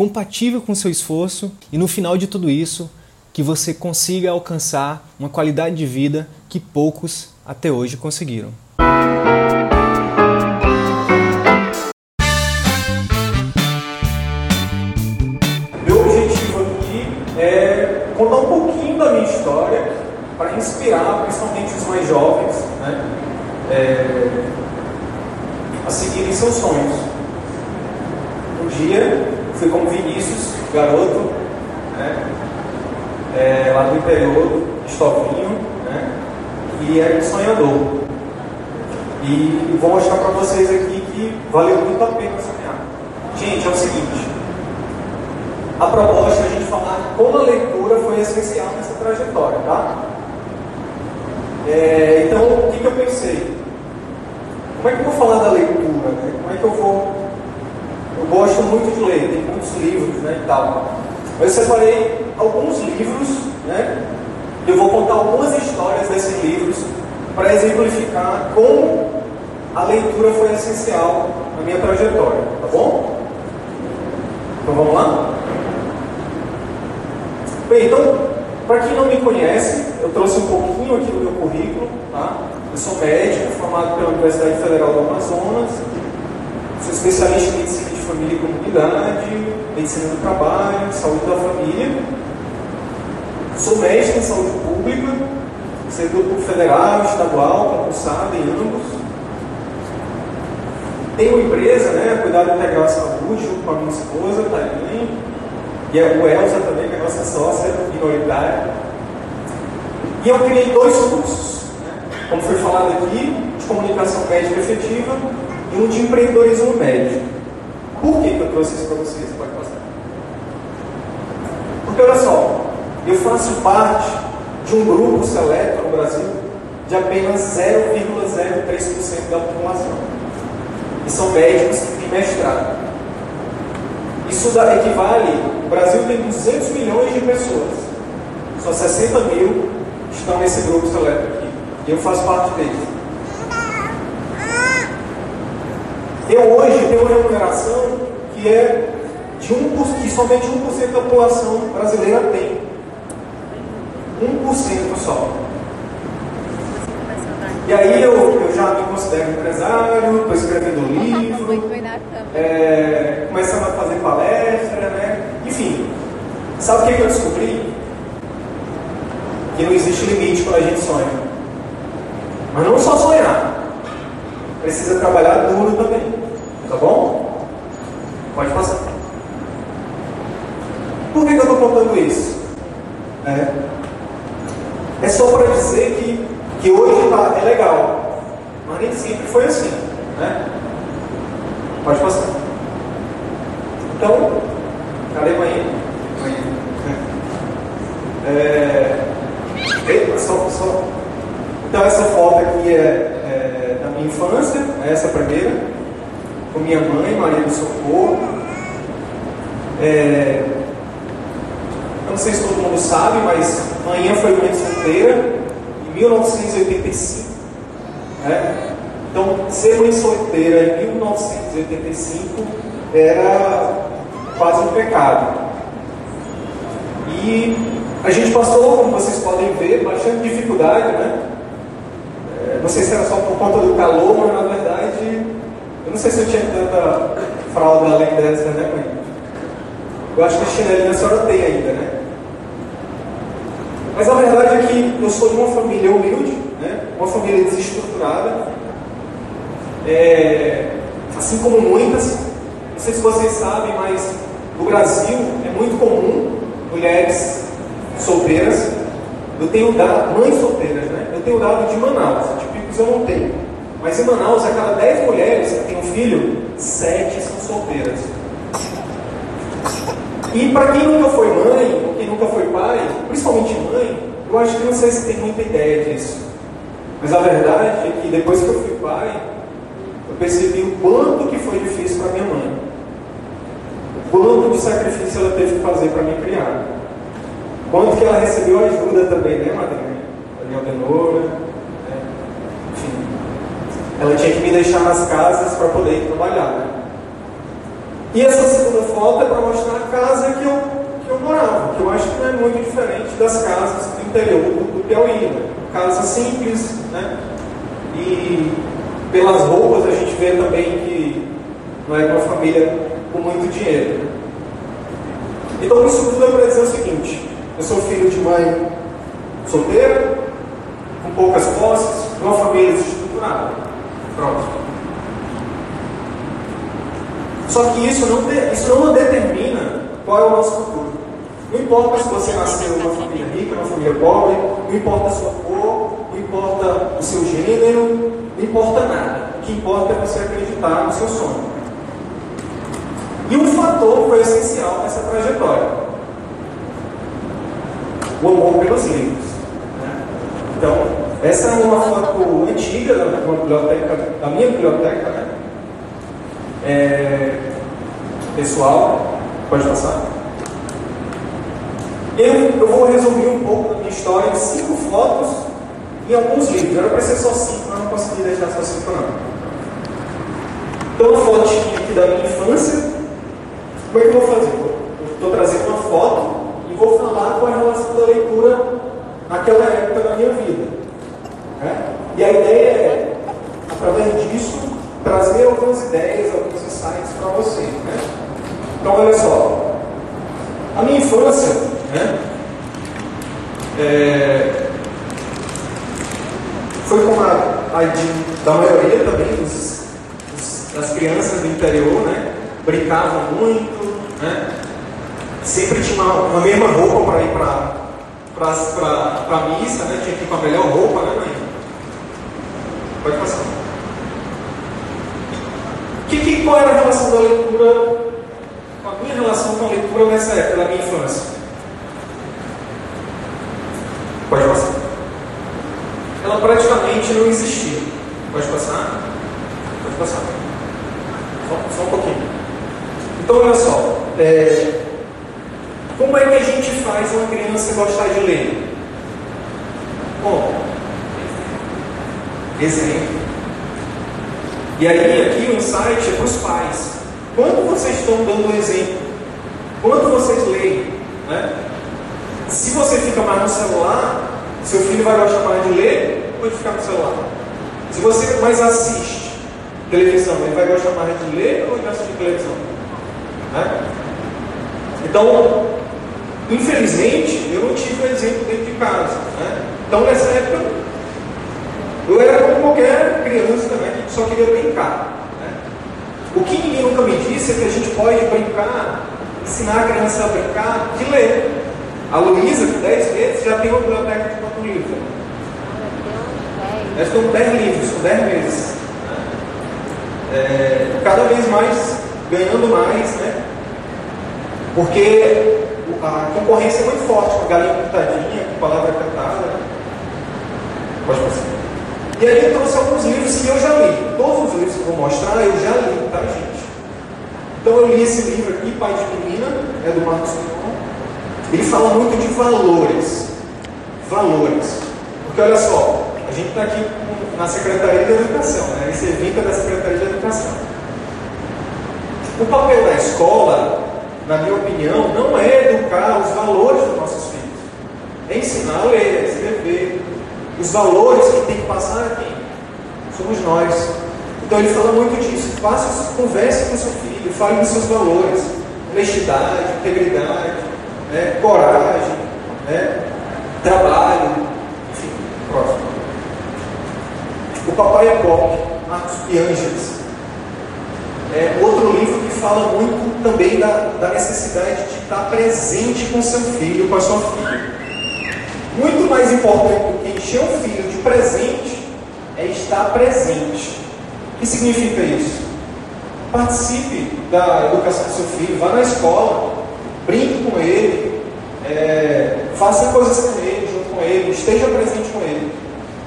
compatível com o seu esforço e no final de tudo isso, que você consiga alcançar uma qualidade de vida que poucos até hoje conseguiram. Meu objetivo aqui é contar um pouquinho da minha história para inspirar principalmente os mais jovens né, é, a seguirem seus sonhos. Um dia fui como Vinícius, garoto, né? É, lá do interior, estovinho, né? E era um sonhador. E vou mostrar para vocês aqui que valeu muito a pena sonhar. Gente, é o seguinte. A proposta é a gente falar como a leitura foi essencial nessa trajetória, tá? É, então, o que, que eu pensei? Como é que eu vou falar da leitura? Né? Como é que eu vou eu gosto muito de ler, tem muitos livros né, e tal. Eu separei alguns livros, né? Eu vou contar algumas histórias desses livros para exemplificar como a leitura foi essencial na minha trajetória, tá bom? Então vamos lá? Bem, então, para quem não me conhece, eu trouxe um pouquinho aqui do meu currículo, tá? Eu sou médico, formado pela Universidade Federal do Amazonas, sou especialista em medicina família e comunidade, medicina do trabalho, saúde da família. Sou mestre em saúde pública, servidor público federal, estadual, concursado em ambos. Tenho uma empresa, né, Cuidado Integral à Saúde, junto com a minha esposa, Thaline, e a Elza também, que é nossa sócia minoritária. E eu criei dois cursos, né, como foi falado aqui, de comunicação médica efetiva e um de empreendedorismo médico. Por que, eu trouxe isso para vocês? Pode passar. Porque olha só, eu faço parte de um grupo seleto no Brasil de apenas 0,03% da população. E são médicos que têm mestrado. Isso equivale, o Brasil tem 200 milhões de pessoas. Só 60 mil estão nesse grupo seleto aqui. E eu faço parte deles. Eu hoje tenho uma remuneração que é de 1%, que somente 1% da população brasileira tem. 1% só. E aí eu, eu já me considero empresário, estou escrevendo livro, é, começando a fazer palestra, né? Enfim, sabe o que, que eu descobri? Que não existe limite quando a gente sonha. Mas não só sonhar. Precisa trabalhar duro também. Tá bom? Pode passar. Por que, que eu estou contando isso? É, é só para dizer que, que hoje tá, é legal, mas nem sempre foi assim. Né? Pode passar. Então, cadê manhã? É, só, só. Então, essa foto aqui é, é da minha infância, é essa primeira com minha mãe, Maria do Socorro. É, não sei se todo mundo sabe, mas manhã foi mãe solteira em 1985. Né? Então, ser mãe solteira em 1985 era quase um pecado. E a gente passou, como vocês podem ver, bastante dificuldade, né? É, não sei se era só por conta do calor, mas na verdade eu não sei se eu tinha tanta fralda além dessa, né, mãe? Eu acho que chinelinho a senhora tem ainda, né? Mas a verdade é que eu sou de uma família humilde, né? uma família desestruturada. É, assim como muitas, não sei se vocês sabem, mas no Brasil é muito comum mulheres solteiras. Eu tenho dado, mães solteiras, né? Eu tenho dado de Manaus, de Picos eu não tenho. Mas em Manaus, a cada 10 mulheres filho, 7 são solteiras. E para quem nunca foi mãe, ou quem acho que não sei se tem muita ideia disso. Mas a verdade é que depois que eu fui pai, eu percebi o quanto que foi difícil para minha mãe. O quanto de sacrifício ela teve que fazer para me criar. Quanto que ela recebeu ajuda também, né, madrinha? A minha Aldenora. Né? Enfim. Ela tinha que me deixar nas casas para poder ir trabalhar. Né? E essa segunda foto é para mostrar a casa que eu, que eu morava, que eu acho que não é muito diferente das casas do interior do, do Piauí. Né? Casa simples, né? E pelas roupas a gente vê também que não é uma família com muito dinheiro. Então isso tudo é para dizer o seguinte: eu sou filho de mãe solteira, com poucas posses, de uma família desestruturada. Só que isso não, isso não determina qual é o nosso futuro. Não importa se você nasceu numa família rica, numa família pobre, não importa a sua cor, não importa o seu gênero, não importa nada. O que importa é você acreditar no seu sonho. E um fator foi essencial nessa trajetória: o amor pelos livros. Então, essa é uma foto antiga da, biblioteca, da minha biblioteca, né? é, pessoal. Pode passar. Eu, eu vou resumir um pouco da minha história em cinco fotos e alguns livros. Era para ser só cinco, mas não consegui deixar só cinco não. Então, uma fotinha aqui da minha infância. Como é que eu vou fazer? Estou trazendo uma foto e vou falar com a relação da leitura naquela época da minha vida. Né? E a ideia é, através disso, trazer algumas ideias, alguns insights para você. Né? Olha só. A minha infância, né? É, foi como a, a de, da maioria também dos, dos, das crianças do interior, né? Brincavam muito, né? Sempre tinha uma, uma mesma roupa para ir para a missa, né? Tinha que ir com a melhor roupa, né, mãe? Pode passar. Que, que, qual era a relação da leitura, relação com a leitura nessa época da minha infância? Pode passar. Ela praticamente não existia. Pode passar? Pode passar. Só, só um pouquinho. Então, olha só. É, como é que a gente faz uma criança gostar de ler? Bom, exemplo. E aí, aqui o insight é para os pais. Quanto vocês estão dando exemplo? Quanto vocês leem? Né? Se você fica mais no celular, seu filho vai gostar mais de ler ou de ficar no celular? Se você mais assiste televisão, ele vai gostar mais de ler ou de assistir televisão? Né? Então, infelizmente, eu não tive um exemplo dentro de casa. Né? Então, nessa época, eu era como qualquer criança também que só queria brincar. Né? O que ninguém nunca me disse é que a gente pode brincar, ensinar a criança a brincar de ler. A Luísa, com 10 meses, já tem uma biblioteca de quanto livro? Nós temos 10 livros, com 10 meses. É, cada vez mais ganhando mais, né? Porque a concorrência é muito forte com a galinha pintadinha, com palavra cantada. Né? Pode passar. E aí eu trouxe alguns livros que eu já li. Todos os livros que eu vou mostrar eu já li, tá, gente? Então eu li esse livro aqui, Pai de Menina, é do Marcos Simon. Ele fala muito de valores. Valores. Porque olha só, a gente está aqui na Secretaria de Educação, né? Esse evento é da Secretaria de Educação. O papel da escola, na minha opinião, não é educar os valores dos nossos filhos. É ensinar a ler, a escrever, os valores que tem que passar a quem? Somos nós. Então ele fala muito disso. Faça, converse com seu filho, fale dos seus valores. Honestidade, integridade, né? coragem, né? trabalho, enfim, próximo. O Papai é Pop, Marcos Pianges. É outro livro que fala muito também da, da necessidade de estar presente com seu filho, com a sua filha. Muito mais importante do que encher o filho de presente é estar presente. O que significa isso? Participe da educação do seu filho, vá na escola, brinque com ele, é, faça coisas com ele, junto com ele esteja presente com ele.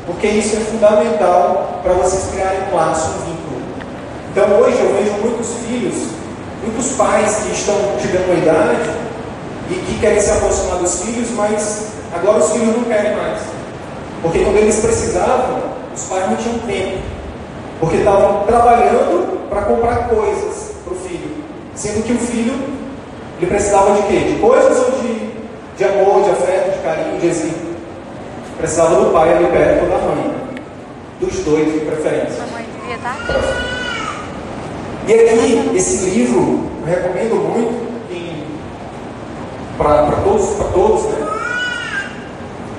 Porque isso é fundamental para vocês criarem um laço, um vínculo. Então hoje eu vejo muitos filhos, muitos pais que estão chegando a idade e que querem se aproximar dos filhos, mas agora os filhos não querem mais. Porque quando eles precisavam, os pais não tinham tempo. Porque estavam trabalhando para comprar coisas para o filho. Sendo que o filho ele precisava de quê? De coisas ou de, de amor, de afeto, de carinho, de exemplo? Precisava do pai ali perto ou da mãe. Dos dois, de preferência. A mãe devia estar aqui. E aqui, esse livro, eu recomendo muito para todos, todos, né?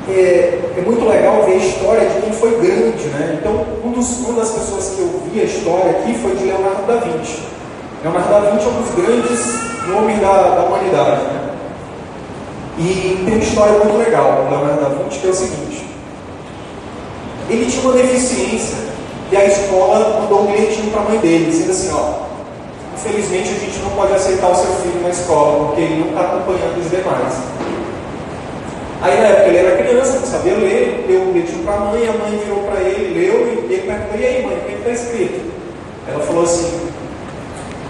É, é, muito legal ver a história de quem foi grande, né? Então, um dos, uma das pessoas que eu vi a história aqui foi de Leonardo da Vinci. Leonardo da Vinci é um dos grandes nomes da, da humanidade, né? E tem uma história muito legal do Leonardo da Vinci que é o seguinte: ele tinha uma deficiência e a escola mandou um bilhetinho para a mãe dele, dizendo assim: ó, infelizmente a gente não pode aceitar o seu filho na escola porque ele não está acompanhando os demais. Aí na época ele era criança, não sabia ler, deu um bilhetinho para a mãe, a mãe virou para ele, leu e ele perguntou: e aí mãe, o que está escrito? Ela falou assim: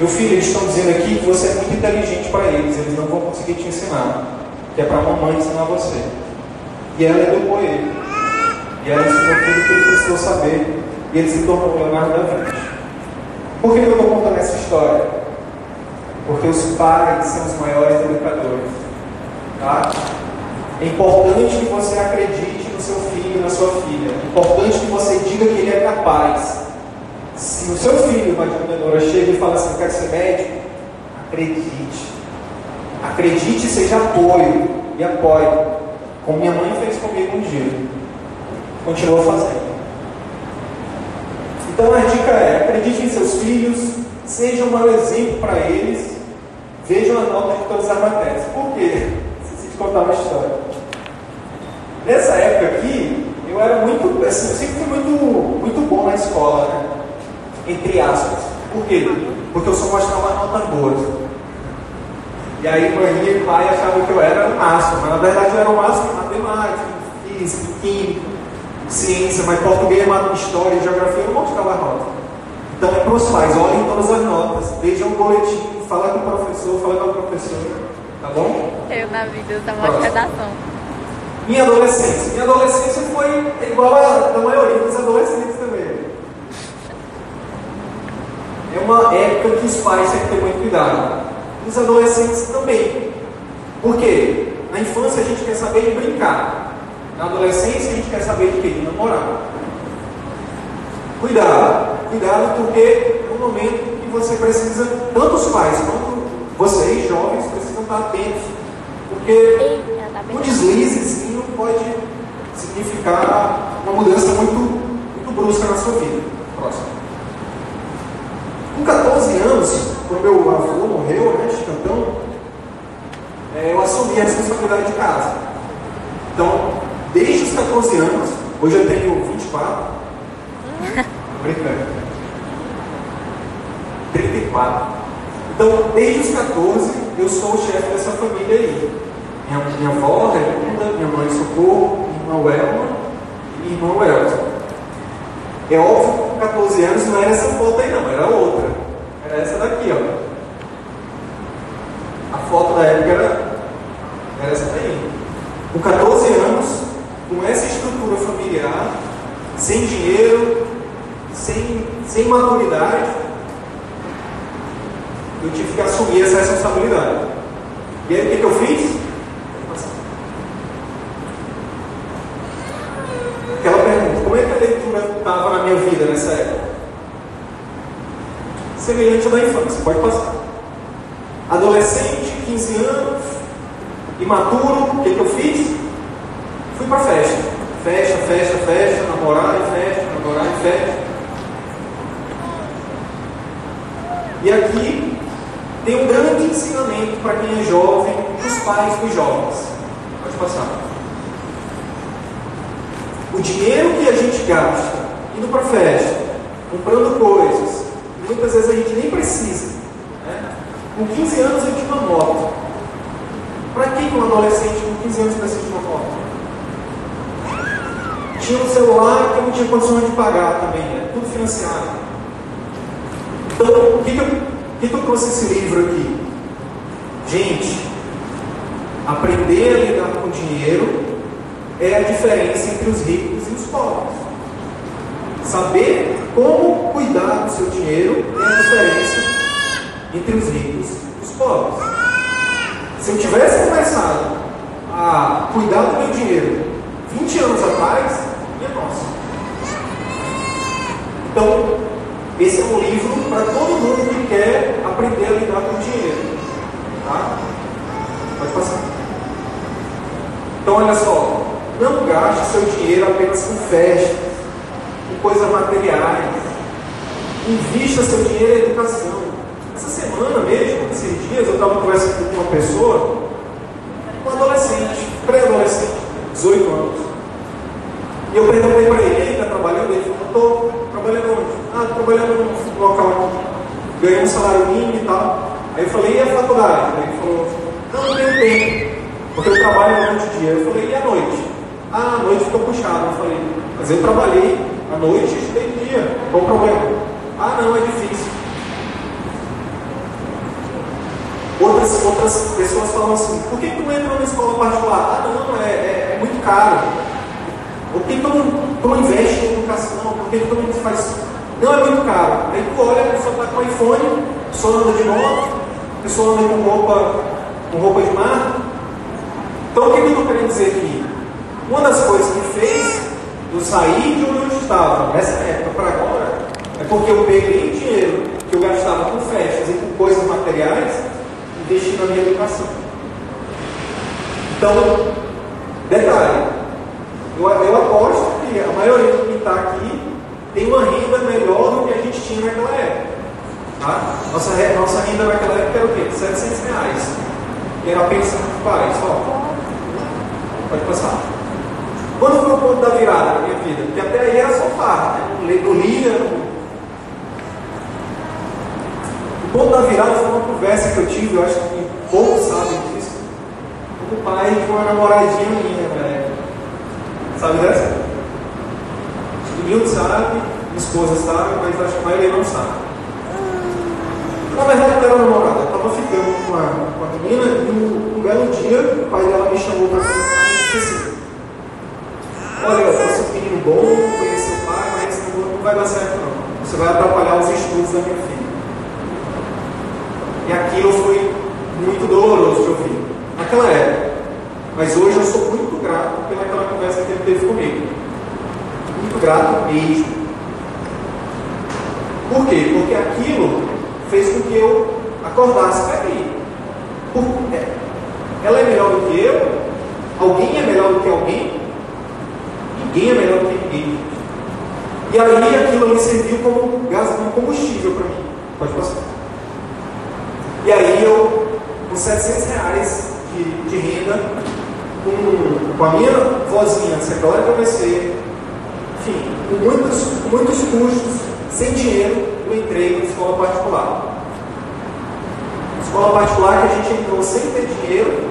meu filho, eles estão dizendo aqui que você é muito inteligente para eles, eles não vão conseguir te ensinar, que é para a mamãe ensinar você. E ela educou ele. E ela ensinou tudo que ele precisou saber. E ele se tornou Leonardo da Vinci. Por que eu estou contando essa história? Porque os pais são os maiores educadores. Tá? É importante que você acredite no seu filho na sua filha. É importante que você diga que ele é capaz. Se o seu filho, uma diretora, chega e fala assim, eu quero ser médico, acredite. Acredite e seja apoio. E apoie. Como minha mãe fez comigo um dia. Continua fazendo. Então a dica é, acredite em seus filhos, seja um mau exemplo para eles, vejam a nota de todas as matérias. Por quê? Preciso te contar uma história. Nessa época aqui, eu era muito, assim, eu sempre fui muito, muito bom na escola, né? entre aspas. Por quê? Porque eu só mostrava notas boas. E aí mãe e pai achavam que eu era o máximo, mas na verdade eu era o máximo em matemática, física, química, ciência, mas português, história, geografia eu não mostrava nota. Então é para os pais, olhem todas as notas, vejam o boletim, fala com o professor, fala com a professora, tá bom? Eu na vida, eu estava uma redação. Minha adolescência. Minha adolescência foi igual a da maioria dos adolescentes também. É uma época que os pais têm que ter muito cuidado. Os adolescentes também. Por quê? Na infância a gente quer saber de brincar. Na adolescência a gente quer saber de quê? De namorar. Cuidado. Cuidado porque é um momento que você precisa, tanto os pais quanto vocês, jovens, precisam estar atentos. Porque um deslizezinho pode significar uma mudança muito, muito brusca na sua vida. Próximo. Com 14 anos, quando meu avô morreu, né, Chicantão, é, eu assumi a responsabilidade de casa. Então, desde os 14 anos, hoje eu tenho 24, brincando, 34. Então, desde os 14, eu sou o chefe dessa família aí. Minha, minha avó, Redunda, minha mãe Socorro, minha irmã Elma e irmão Elton. É óbvio que com 14 anos não era essa foto aí não, era outra. Era essa daqui, ó. A foto da época era, era essa daí. Com 14 anos, com essa estrutura familiar, sem dinheiro, sem, sem maturidade, eu tive que assumir essa responsabilidade. E aí o que, que eu fiz? Aquela pergunta, como é que a leitura estava na minha vida nessa época? Semelhante à da infância, pode passar. Adolescente, 15 anos, imaturo, o que, que eu fiz? Fui para festa. Festa, festa, festa, namorar e festa, namorar e festa. E aqui tem um grande ensinamento para quem é jovem, os pais dos jovens. Pode passar. O dinheiro que a gente gasta indo para festa, comprando coisas, muitas vezes a gente nem precisa. Né? Com 15 anos eu tinha uma moto. Para que um adolescente com 15 anos precisa de uma moto? Tinha um celular que não tinha condições de pagar também, né? tudo financiado. Então, o que, que, eu, o que, que eu trouxe esse livro aqui? Gente, aprender a lidar com dinheiro é a diferença entre os ricos e os pobres. Saber como cuidar do seu dinheiro é a diferença entre os ricos e os pobres. Se eu tivesse começado a cuidar do meu dinheiro 20 anos atrás, minha nossa. Então, esse é um livro para todo mundo que quer aprender a lidar com o dinheiro. Tá? Pode passar. Então, olha só. Não gaste seu dinheiro apenas com festas, com coisas materiais. Invista seu dinheiro em educação. Essa semana mesmo, esses dias, eu estava conversando com uma pessoa, um adolescente, pré-adolescente, 18 anos. E eu perguntei para ele, ele está trabalhando? Ele falou, estou trabalhando onde? Ah, trabalhando num local aqui. Ganhei um salário mínimo e tal. Aí eu falei, e a faculdade? Aí ele falou, não, não tenho tempo, porque eu trabalho durante o dia. Eu falei, e a noite? Ah, a noite ficou puxada. Eu falei, mas eu trabalhei à noite estudei dia. Qual o problema? Ah, não, é difícil. Outras, outras pessoas falam assim, por que tu entra numa escola particular? Ah, não, é, é, é muito caro. Por que tu não investe em educação? Por que tu não faz. Não é muito caro. Aí tu olha, a pessoa está com iPhone, a pessoa anda de moto, a pessoa anda com roupa, com roupa de mar. Então o que eu estou querendo dizer aqui? Uma das coisas que fez eu sair de onde eu estava, nessa época para agora, é porque eu peguei dinheiro que eu gastava com festas e com coisas materiais e investi na minha educação. Então, detalhe, eu, eu aposto que a maioria que está aqui tem uma renda melhor do que a gente tinha naquela época. Tá? Nossa, nossa renda naquela época era o quê? 700 reais. E era a pensão dos pais. Ó, pode passar. Quando foi o ponto da virada na minha vida? Porque até aí era só farra, né? não lia. O ponto da virada foi uma conversa que eu tive, eu acho que poucos sabem disso, com o pai de uma namoradinha minha, velho. Sabe dessa? Acho que sabe, minha esposa sabe, mas acho que a maioria não sabe. Na verdade, não era namorada, eu estava ficando com uma, com uma menina e um, um belo dia o pai dela me chamou para conversar e disse assim: Olha, você é um menino bom, conhece seu pai, mas não, vai dar certo não. Você vai atrapalhar os estudos da minha filha. E aquilo foi muito doloroso de ouvir. Naquela época. Mas hoje eu sou muito grato pelaquela conversa que ele teve comigo. Muito grato mesmo. Por quê? Porque aquilo fez com que eu acordasse. Peraí. Ela é melhor do que eu? Alguém é melhor do que alguém? Ninguém é melhor que ninguém. E aí aquilo me serviu como gás, como combustível para mim. Pode passar. E aí eu, com 700 reais de, de renda, com, com, a minha vozinha, secretária de AVC, enfim, com muitos, muitos custos, sem dinheiro, eu entrei na escola particular. Escola particular que a gente entrou sem ter dinheiro,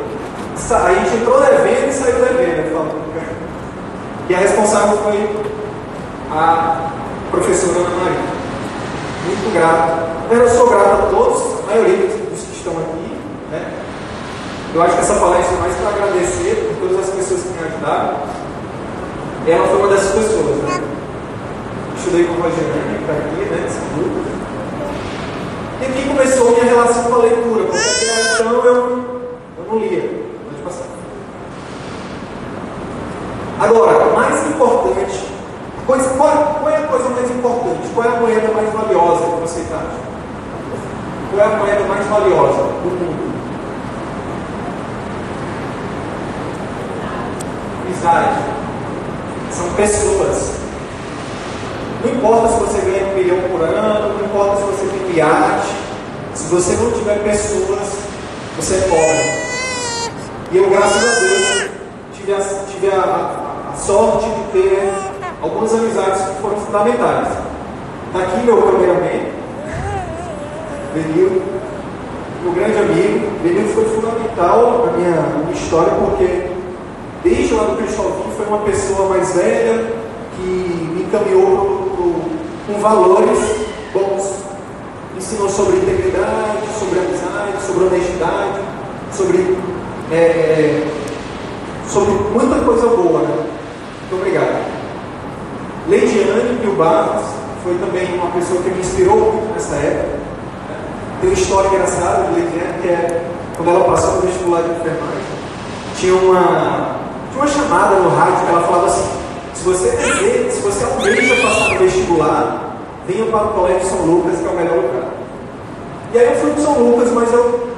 a gente entrou devendo e saiu devendo. E a responsável foi a professora Ana Maria. Muito grato. Eu sou grato a todos, a maioria dos que estão aqui. Né? Eu acho que essa palestra é mais para agradecer por todas as pessoas que me ajudaram. Ela foi uma dessas pessoas. Né? Estudei com o Rogerane, que está aqui, né, nesse. E aqui começou a minha relação com a leitura, porque até então eu, eu não lia. Pode passar. Agora, mais importante, qual, qual, é a coisa mais importante? Qual é a moeda mais valiosa que você acha? Qual é a moeda mais valiosa do mundo? Amizade. São pessoas. Não importa se você ganha um milhão por ano, não importa se você tem iate, se você não tiver pessoas, você é pobre. E eu, graças a Deus, tive a, tive a sorte de ter algumas amizades que foram fundamentais. Está aqui meu cameraman, Benil, meu grande amigo. Benil foi fundamental na minha, na minha história, porque desde lá do Cristóvão foi uma pessoa mais velha, que me encaminhou com valores bons. Ensinou sobre integridade, sobre amizade, sobre honestidade, sobre, é, sobre muita coisa boa. Né? Muito obrigado. Leidiane Pio Barros foi também uma pessoa que me inspirou muito nessa época. Tem uma história engraçada de Leidiane, que é quando ela passou no vestibular de enfermagem, tinha uma, tinha uma chamada no rádio que ela falava assim, se você deseja, se você almeja passar no vestibular, venha para o Colégio São Lucas, que é o melhor lugar. E aí eu fui para São Lucas, mas eu,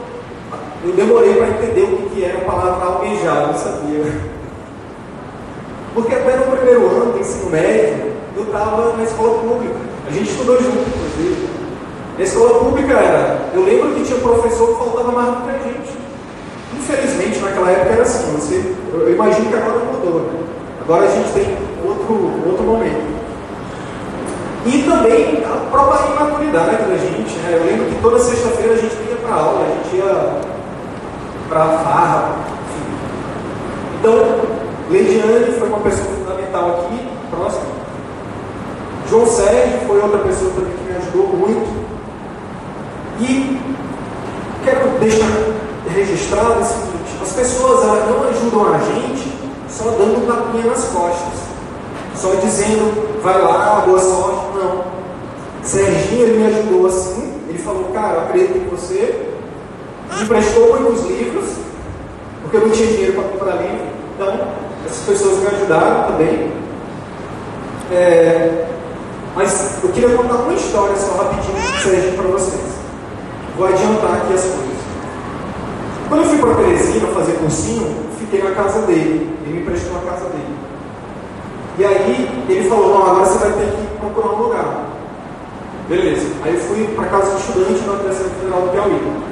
eu demorei para entender o que, que era a palavra almejar, eu não sabia. Porque até no primeiro ano do ensino médio, eu estava na escola pública. A gente estudou junto, inclusive. Na escola pública era. Eu lembro que tinha professor que faltava mais do que a gente. Infelizmente, naquela época era assim. Você, eu imagino que agora mudou. Né? Agora a gente tem outro, outro momento. E também a própria imaturidade da gente. Né? Eu lembro que toda sexta-feira a gente ia para aula, a gente ia para farra, enfim. Então, Leidiane foi uma pessoa fundamental aqui, próximo. João Sérgio foi outra pessoa também que me ajudou muito. E quero deixar registrado o seguinte: as pessoas elas não ajudam a gente só dando um tapinha nas costas, só dizendo, vai lá, boa sorte. Não. Serginho ele me ajudou assim, ele falou, cara, acredito em você, me emprestou muitos livros, porque eu não tinha dinheiro para comprar livro. Então, essas pessoas me ajudaram também. É, mas eu queria contar uma história só rapidinho seja para vocês. Vou adiantar aqui as coisas. Quando eu fui para Teresina fazer cursinho, fiquei na casa dele. Ele me emprestou a casa dele. E aí ele falou, não, agora você vai ter que procurar um lugar. Beleza. Aí eu fui para casa de estudante na Universidade Federal do Piauí.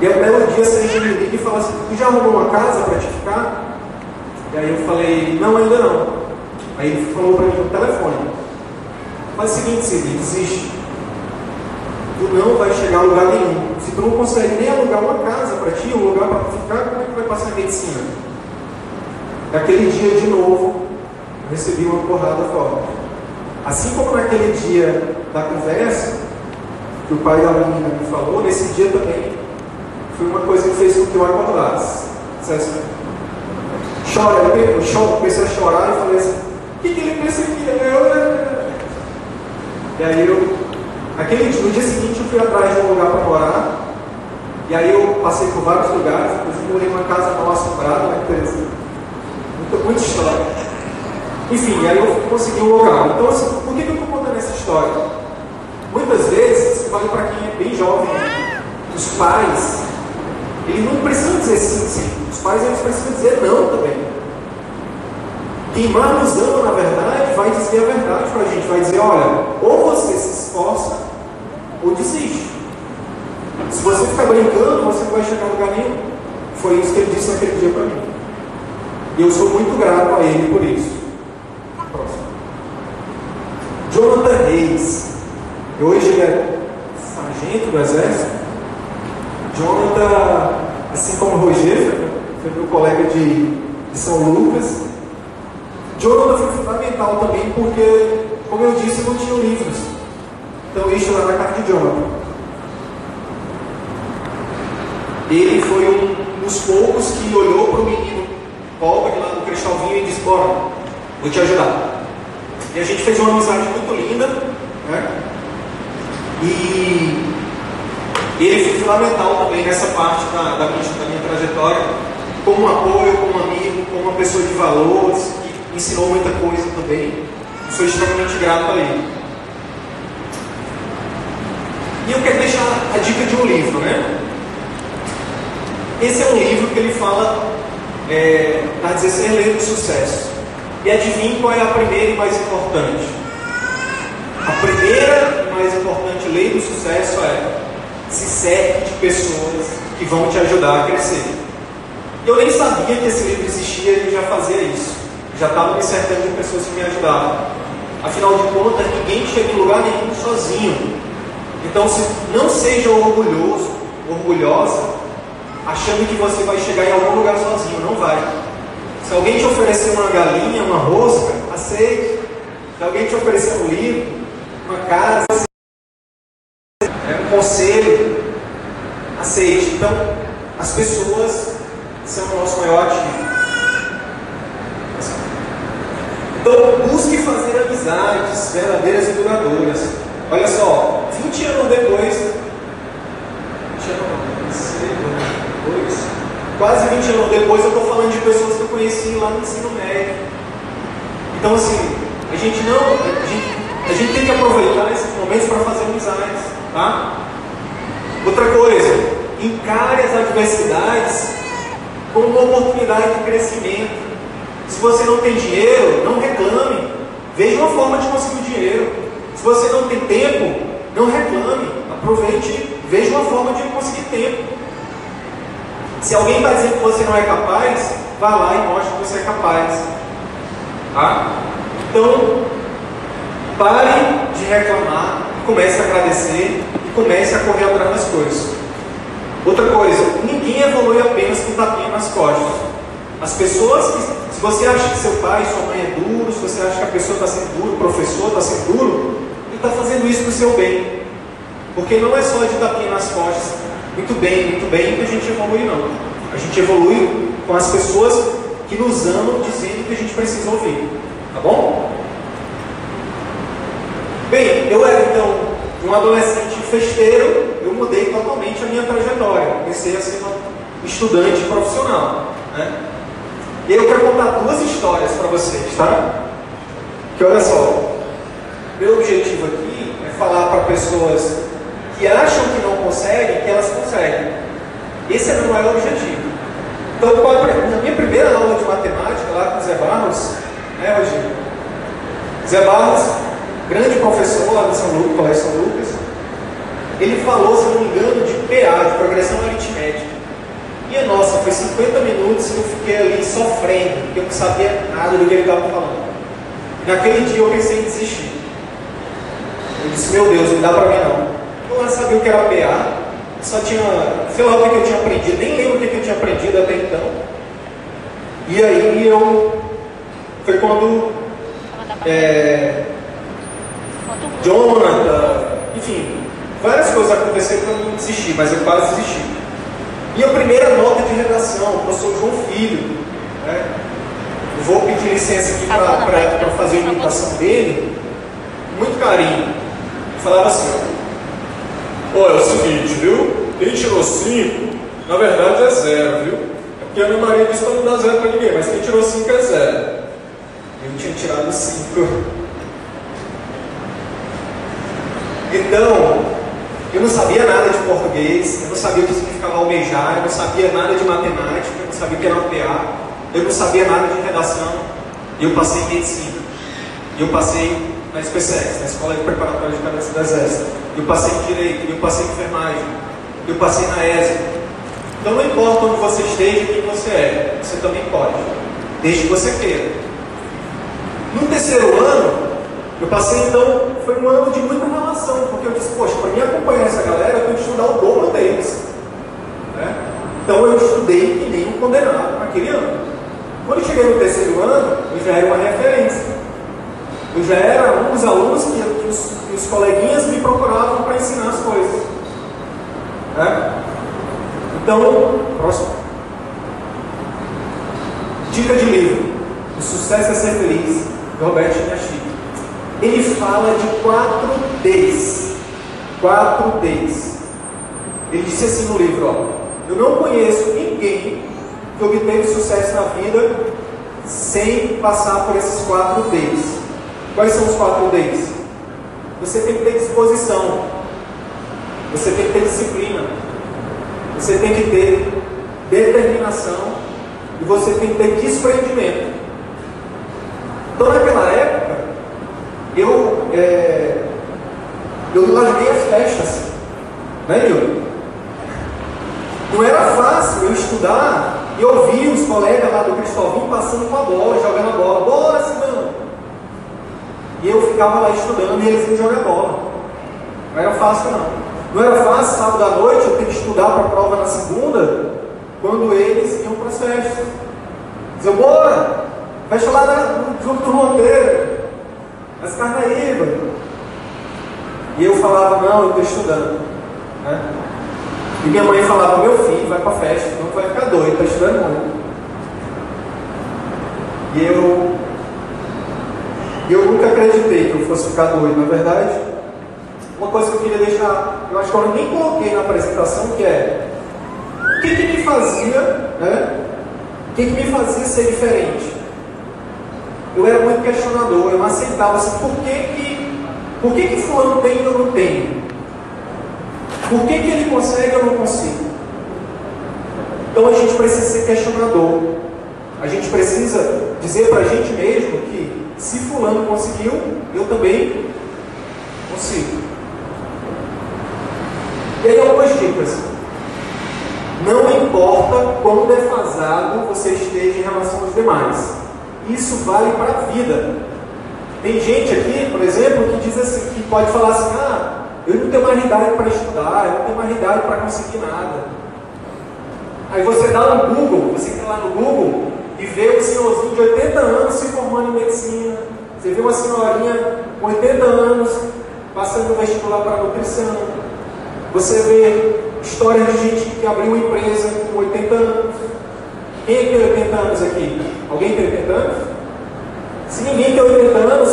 E um belo dia você me liga e fala assim, tu já arrumou uma casa para te ficar? E aí eu falei, não, ainda não. Aí ele falou para mim no telefone, faz o seguinte, Cid, desiste. Tu não vai chegar a lugar nenhum. Se tu não consegue nem alugar uma casa para ti, um lugar para ficar, como é que vai passar a medicina? Naquele dia de novo, eu recebi uma porrada forte. Assim como naquele dia da conversa, que o pai da menina me falou, nesse dia também foi uma coisa que fez com que eu acordasse. Dissesse, chora, eu choro, comecei a chorar e falei assim, o que, que ele pensa é eu, né? E aí eu, aquele no dia seguinte eu fui atrás de um lugar para morar, e aí eu passei por vários lugares, inclusive morei numa casa mal assombrada, né, Teresa? Muita, muita história. Enfim, aí eu consegui um lugar. Então, assim, por que, que eu estou contando essa história? Muitas vezes, vale para quem é bem jovem, os pais, eles não precisam dizer sim, sim pais eles precisam dizer não também. Quem mais nos ama, na verdade, vai dizer a verdade para a gente, vai dizer, olha, ou você se esforça, ou desiste. Se você ficar brincando, você não vai chegar a lugar nenhum. Foi isso que ele disse naquele dia para mim. E eu sou muito grato a ele por isso. Próximo. Jonathan Reis. Hoje ele é sargento do exército. Jonathan, assim como Rogério, foi meu colega de, de São Lucas. Jonathan foi fundamental também porque, como eu disse, não tinham livros. Então isso era na carta de Jonathan. Ele foi um dos poucos que olhou para o menino pobre lá no Cristalvinho e disse, bora, vou te ajudar. E a gente fez uma amizade muito linda, né? E ele foi fundamental também nessa parte da, da, minha, da minha trajetória como apoio, como amigo, como uma pessoa de valores, que ensinou muita coisa também. Sou extremamente grato a ele. E eu quero deixar a dica de um livro, né? Esse é um livro que ele fala é, das 16 leis do sucesso. E adivinhe qual é a primeira e mais importante. A primeira e mais importante lei do sucesso é se cerque de pessoas que vão te ajudar a crescer. Eu nem sabia que esse livro existia e já fazia isso. Já estava me cercando de pessoas que me ajudavam. Afinal de contas, ninguém chega em lugar nenhum sozinho. Então, se não seja orgulhoso, orgulhosa, achando que você vai chegar em algum lugar sozinho. Não vai. Se alguém te oferecer uma galinha, uma rosca, aceite. Se alguém te oferecer um livro, uma casa, é um conselho, aceite. Então, as pessoas são o nosso maior ativo. Então, busque fazer amizades verdadeiras e duradouras. Olha só, 20 anos depois, 20 anos depois, quase 20 anos depois, eu estou falando de pessoas que eu conheci lá no ensino médio. Então, assim, a gente não, a gente, a gente tem que aproveitar esses momentos para fazer amizades, tá? Outra coisa, encare as adversidades como uma oportunidade de crescimento. Se você não tem dinheiro, não reclame. Veja uma forma de conseguir dinheiro. Se você não tem tempo, não reclame. Aproveite, veja uma forma de conseguir tempo. Se alguém está dizendo que você não é capaz, vá lá e mostre que você é capaz. Tá? Então, pare de reclamar, comece a agradecer e comece a correr atrás das coisas. Outra coisa, ninguém evolui apenas com tapinha nas costas. As pessoas que, se você acha que seu pai sua mãe é duro, se você acha que a pessoa está sendo duro, o professor está sendo duro, ele está fazendo isso para o seu bem. Porque não é só de tapinha nas costas, muito bem, muito bem, que a gente evolui não. A gente evolui com as pessoas que nos amam dizendo que a gente precisa ouvir. Tá bom? Bem, eu era então um adolescente festeiro, eu mudei totalmente a minha trajetória. Comecei a ser um estudante profissional. Né? E eu quero contar duas histórias para vocês, tá? Que olha só, meu objetivo aqui é falar para pessoas que acham que não conseguem, que elas conseguem. Esse é o meu maior objetivo. Então, na minha primeira aula de matemática, lá com o Zé Barros, né, Rogério? Zé Barros, grande professor lá do São Lucas, Colégio São Lucas, ele falou, se não me engano, de PA, de progressão aritmética. E nossa, foi 50 minutos e eu fiquei ali sofrendo, porque eu não sabia nada do que ele estava falando. Naquele dia eu pensei em desistir. Eu disse, meu Deus, não dá para mim não. Eu não sabia o que era PA, só tinha, sei lá o que eu tinha aprendido, nem lembro o que eu tinha aprendido até então. E aí eu, foi quando é, Jonathan, enfim, várias coisas aconteceram para eu desistir, mas eu quase desisti. E a primeira nota de redação, o professor João Filho, né? vou pedir licença aqui para fazer a imitação dele, muito carinho. Falava assim, olha, é o seguinte, viu? Quem tirou 5, na verdade é zero, viu? É porque a minha Maria disse para não dar zero para ninguém, mas quem tirou 5 é zero. Eu tinha tirado 5. Então, eu não sabia nada de português, eu não sabia o que significava almejar, eu não sabia nada de matemática, eu não sabia o que era PA, eu não sabia nada de redação, e eu passei em medicina. E eu passei na SPSEX, na Escola de Preparatória de Cabeça do Exército. Eu passei em Direito, eu passei em Enfermagem, eu passei na ESA. Então não importa onde você esteja e quem você é, você também pode, desde que você queira. No terceiro ano, eu passei então, foi um ano de muita relação, porque eu disse, poxa, para mim acompanhar essa galera, eu tenho que estudar o dobro deles. Né? Então eu estudei que nem um condenado naquele ano. Quando eu cheguei no terceiro ano, eu já era uma referência. Eu já era um dos alunos que, que, os, que os, coleguinhas me procuravam para ensinar as coisas. Né? Então, próximo. Dica de livro. O sucesso é ser feliz. Roberto Chinachi ele fala de quatro Ds. Quatro Ds. Ele disse assim no livro: ó, Eu não conheço ninguém que obteve sucesso na vida sem passar por esses quatro Ds. Quais são os quatro Ds? Você tem que ter disposição, você tem que ter disciplina, você tem que ter determinação e você tem que ter desprendimento. Então, naquela época, eu, é, eu larguei as festas, né, Nil? Não era fácil eu estudar e ouvir os colegas lá do Cristóvão passando com a bola, jogando a bola, bora, Simão! E eu ficava lá estudando e eles iam jogar bola. Não era fácil, não. Não era fácil, sábado à noite, eu ter que estudar para a prova na segunda, quando eles iam para as festas. Dizer, bora! Fecha lá no, junto do roteiro. Mas Carnaíba. E eu falava, não, eu estou estudando. Né? E minha mãe falava, meu filho, vai para a festa, não vai ficar doido, está estudando muito. E eu, eu nunca acreditei que eu fosse ficar doido, na verdade. Uma coisa que eu queria deixar, eu acho que eu nem coloquei na apresentação, que é o que, que me fazia, né? O que, que me fazia ser diferente? Eu era muito questionador, eu não aceitava assim, por que que, por que, que fulano tem e eu não tenho? Por que, que ele consegue e eu não consigo? Então a gente precisa ser questionador. A gente precisa dizer para a gente mesmo que se fulano conseguiu, eu também consigo. E aí algumas dicas. Não importa quão defasado você esteja em relação aos demais. Isso vale para a vida. Tem gente aqui, por exemplo, que diz assim, que pode falar assim, ah, eu não tenho mais idade para estudar, eu não tenho mais idade para conseguir nada. Aí você dá no Google, você entra lá no Google e vê um senhorzinho de 80 anos se formando em medicina. Você vê uma senhorinha com 80 anos passando no vestibular para nutrição. Você vê histórias de gente que abriu uma empresa com 80 anos. Quem é tem 80 anos aqui? Alguém tem 80 anos? Se ninguém tem 80 anos,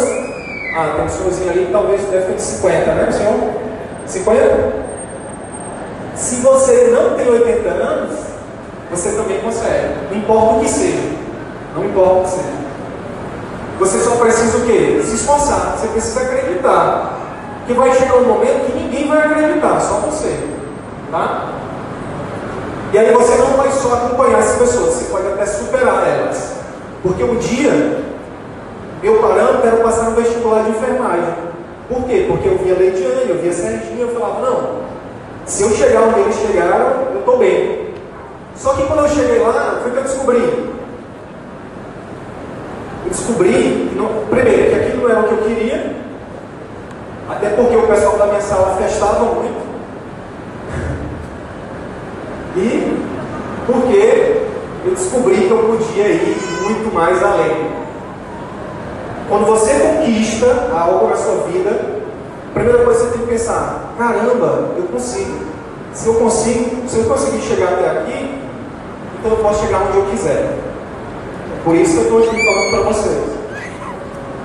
ah, tem um senhorzinho ali que talvez deve ter 50, né, senhor? 50? Se você não tem 80 anos, você também consegue. Não importa o que seja. Não importa o que seja. Você só precisa o quê? Se esforçar. Você precisa acreditar. Que vai chegar um momento que ninguém vai acreditar, só você. Tá? E aí você não vai só acompanhar essas pessoas, você pode até superar elas. Porque um dia, meu parâmetro era passar no vestibular de enfermagem. Por quê? Porque eu via Leidiane, eu via Serginho, eu falava, não, se eu chegar onde eles chegaram, eu estou bem. Só que quando eu cheguei lá, foi que eu descobri. Eu descobri, não, primeiro, que aquilo não era o que eu queria, até porque o pessoal da minha sala festava muito. E porque eu descobri que eu podia ir muito mais além. Quando você conquista algo na sua vida, a primeira coisa que você tem que pensar: caramba, eu consigo. Se eu consigo, se eu conseguir chegar até aqui, então eu posso chegar onde eu quiser. Por isso que eu estou aqui falando para vocês.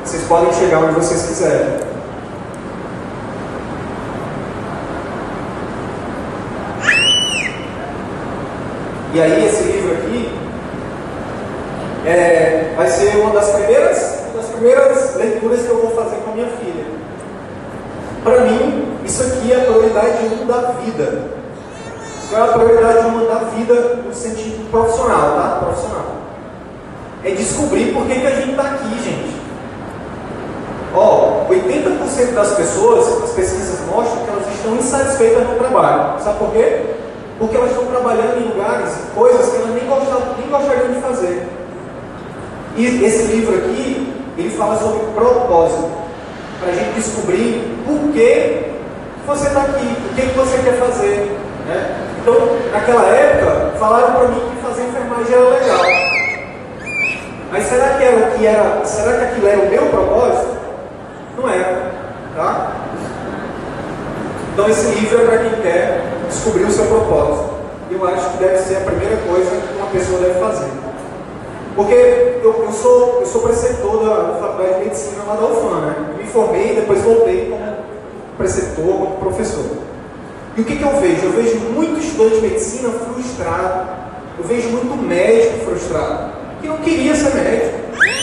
Vocês podem chegar onde vocês quiserem. E aí esse livro aqui é, vai ser uma das primeiras, das primeiras leituras que eu vou fazer com a minha filha. Para mim, isso aqui é a prioridade 1 da vida. Qual é a prioridade 1 da vida no sentido profissional, tá? Profissional. É descobrir por que, que a gente está aqui, gente. Ó, 80% das pessoas, as pesquisas mostram que elas estão insatisfeitas no trabalho. Sabe por quê? Porque elas estão trabalhando em lugares, coisas que elas nem, gostam, nem gostariam de fazer. E esse livro aqui, ele fala sobre propósito. Para a gente descobrir por que você está aqui, o que, você quer fazer. Né? Então, naquela época, falaram para mim que fazer enfermagem era legal. Mas será que, era, que era, será que aquilo era o meu propósito? Não era. Tá? Então esse livro é para quem quer descobrir o seu propósito. Eu acho que deve ser a primeira coisa que uma pessoa deve fazer. Porque eu, eu sou, eu sou preceptor da, Faculdade de Medicina lá da UFAM, né? Me formei e depois voltei como preceptor, como professor. E o que, que eu vejo? Eu vejo muito estudante de medicina frustrado. Eu vejo muito médico frustrado. Que não queria ser médico.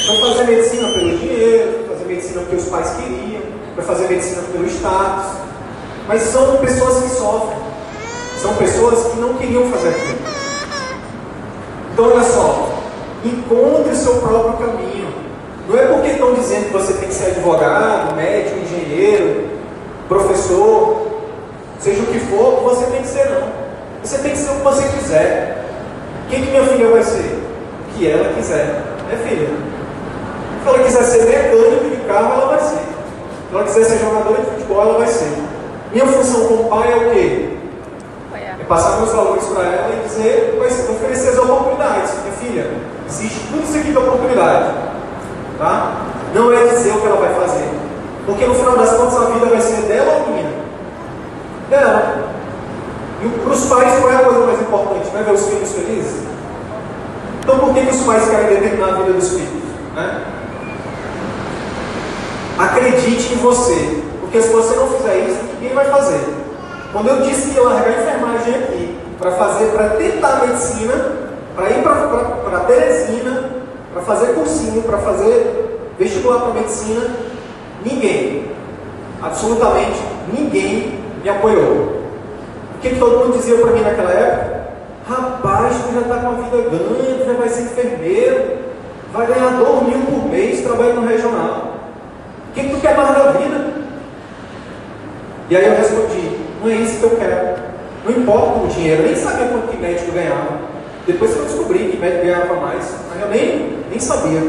Vai fazer medicina pelo dinheiro, fazer medicina porque os pais queriam, vai fazer medicina pelo status. Mas são pessoas que sofrem. São pessoas que não queriam fazer aquilo. Então, olha só. Encontre o seu próprio caminho. Não é porque estão dizendo que você tem que ser advogado, médico, engenheiro, professor, seja o que for, que você tem que ser, não. Você tem que ser o que você quiser. Quem que minha filha vai ser? O que ela quiser. É filha. Se ela quiser ser mecânico de carro, ela vai ser. Se ela quiser ser jogadora de futebol, ela vai ser. Minha função como pai é o quê? É passar meus valores para ela e dizer, oferecer as oportunidades. Minha filha, Existe tudo isso aqui de oportunidade. Tá? Não é dizer o que ela vai fazer. Porque no final das contas a vida vai ser dela ou minha? Dela. E para os pais qual é a coisa mais importante? Não é ver os filhos felizes? Então por que, que os pais querem determinar a vida dos filhos? Né? Acredite em você. Porque se você não fizer isso, ninguém vai fazer. Quando eu disse que ia largar a enfermagem aqui para fazer, para tentar medicina, para ir para Teresina, para fazer cursinho, para fazer vestibular para medicina, ninguém, absolutamente ninguém me apoiou. O que todo mundo dizia para mim naquela época? Rapaz, tu já está com a vida ganha, tu já vai ser enfermeiro, vai ganhar 2 mil por mês trabalhando no regional. O que tu quer mais da vida? E aí eu respondi, não é isso que eu quero. Não importa o dinheiro, nem sabia quanto que médico ganhava. Depois que eu descobri que médico ganhava mais, mas eu nem, nem sabia.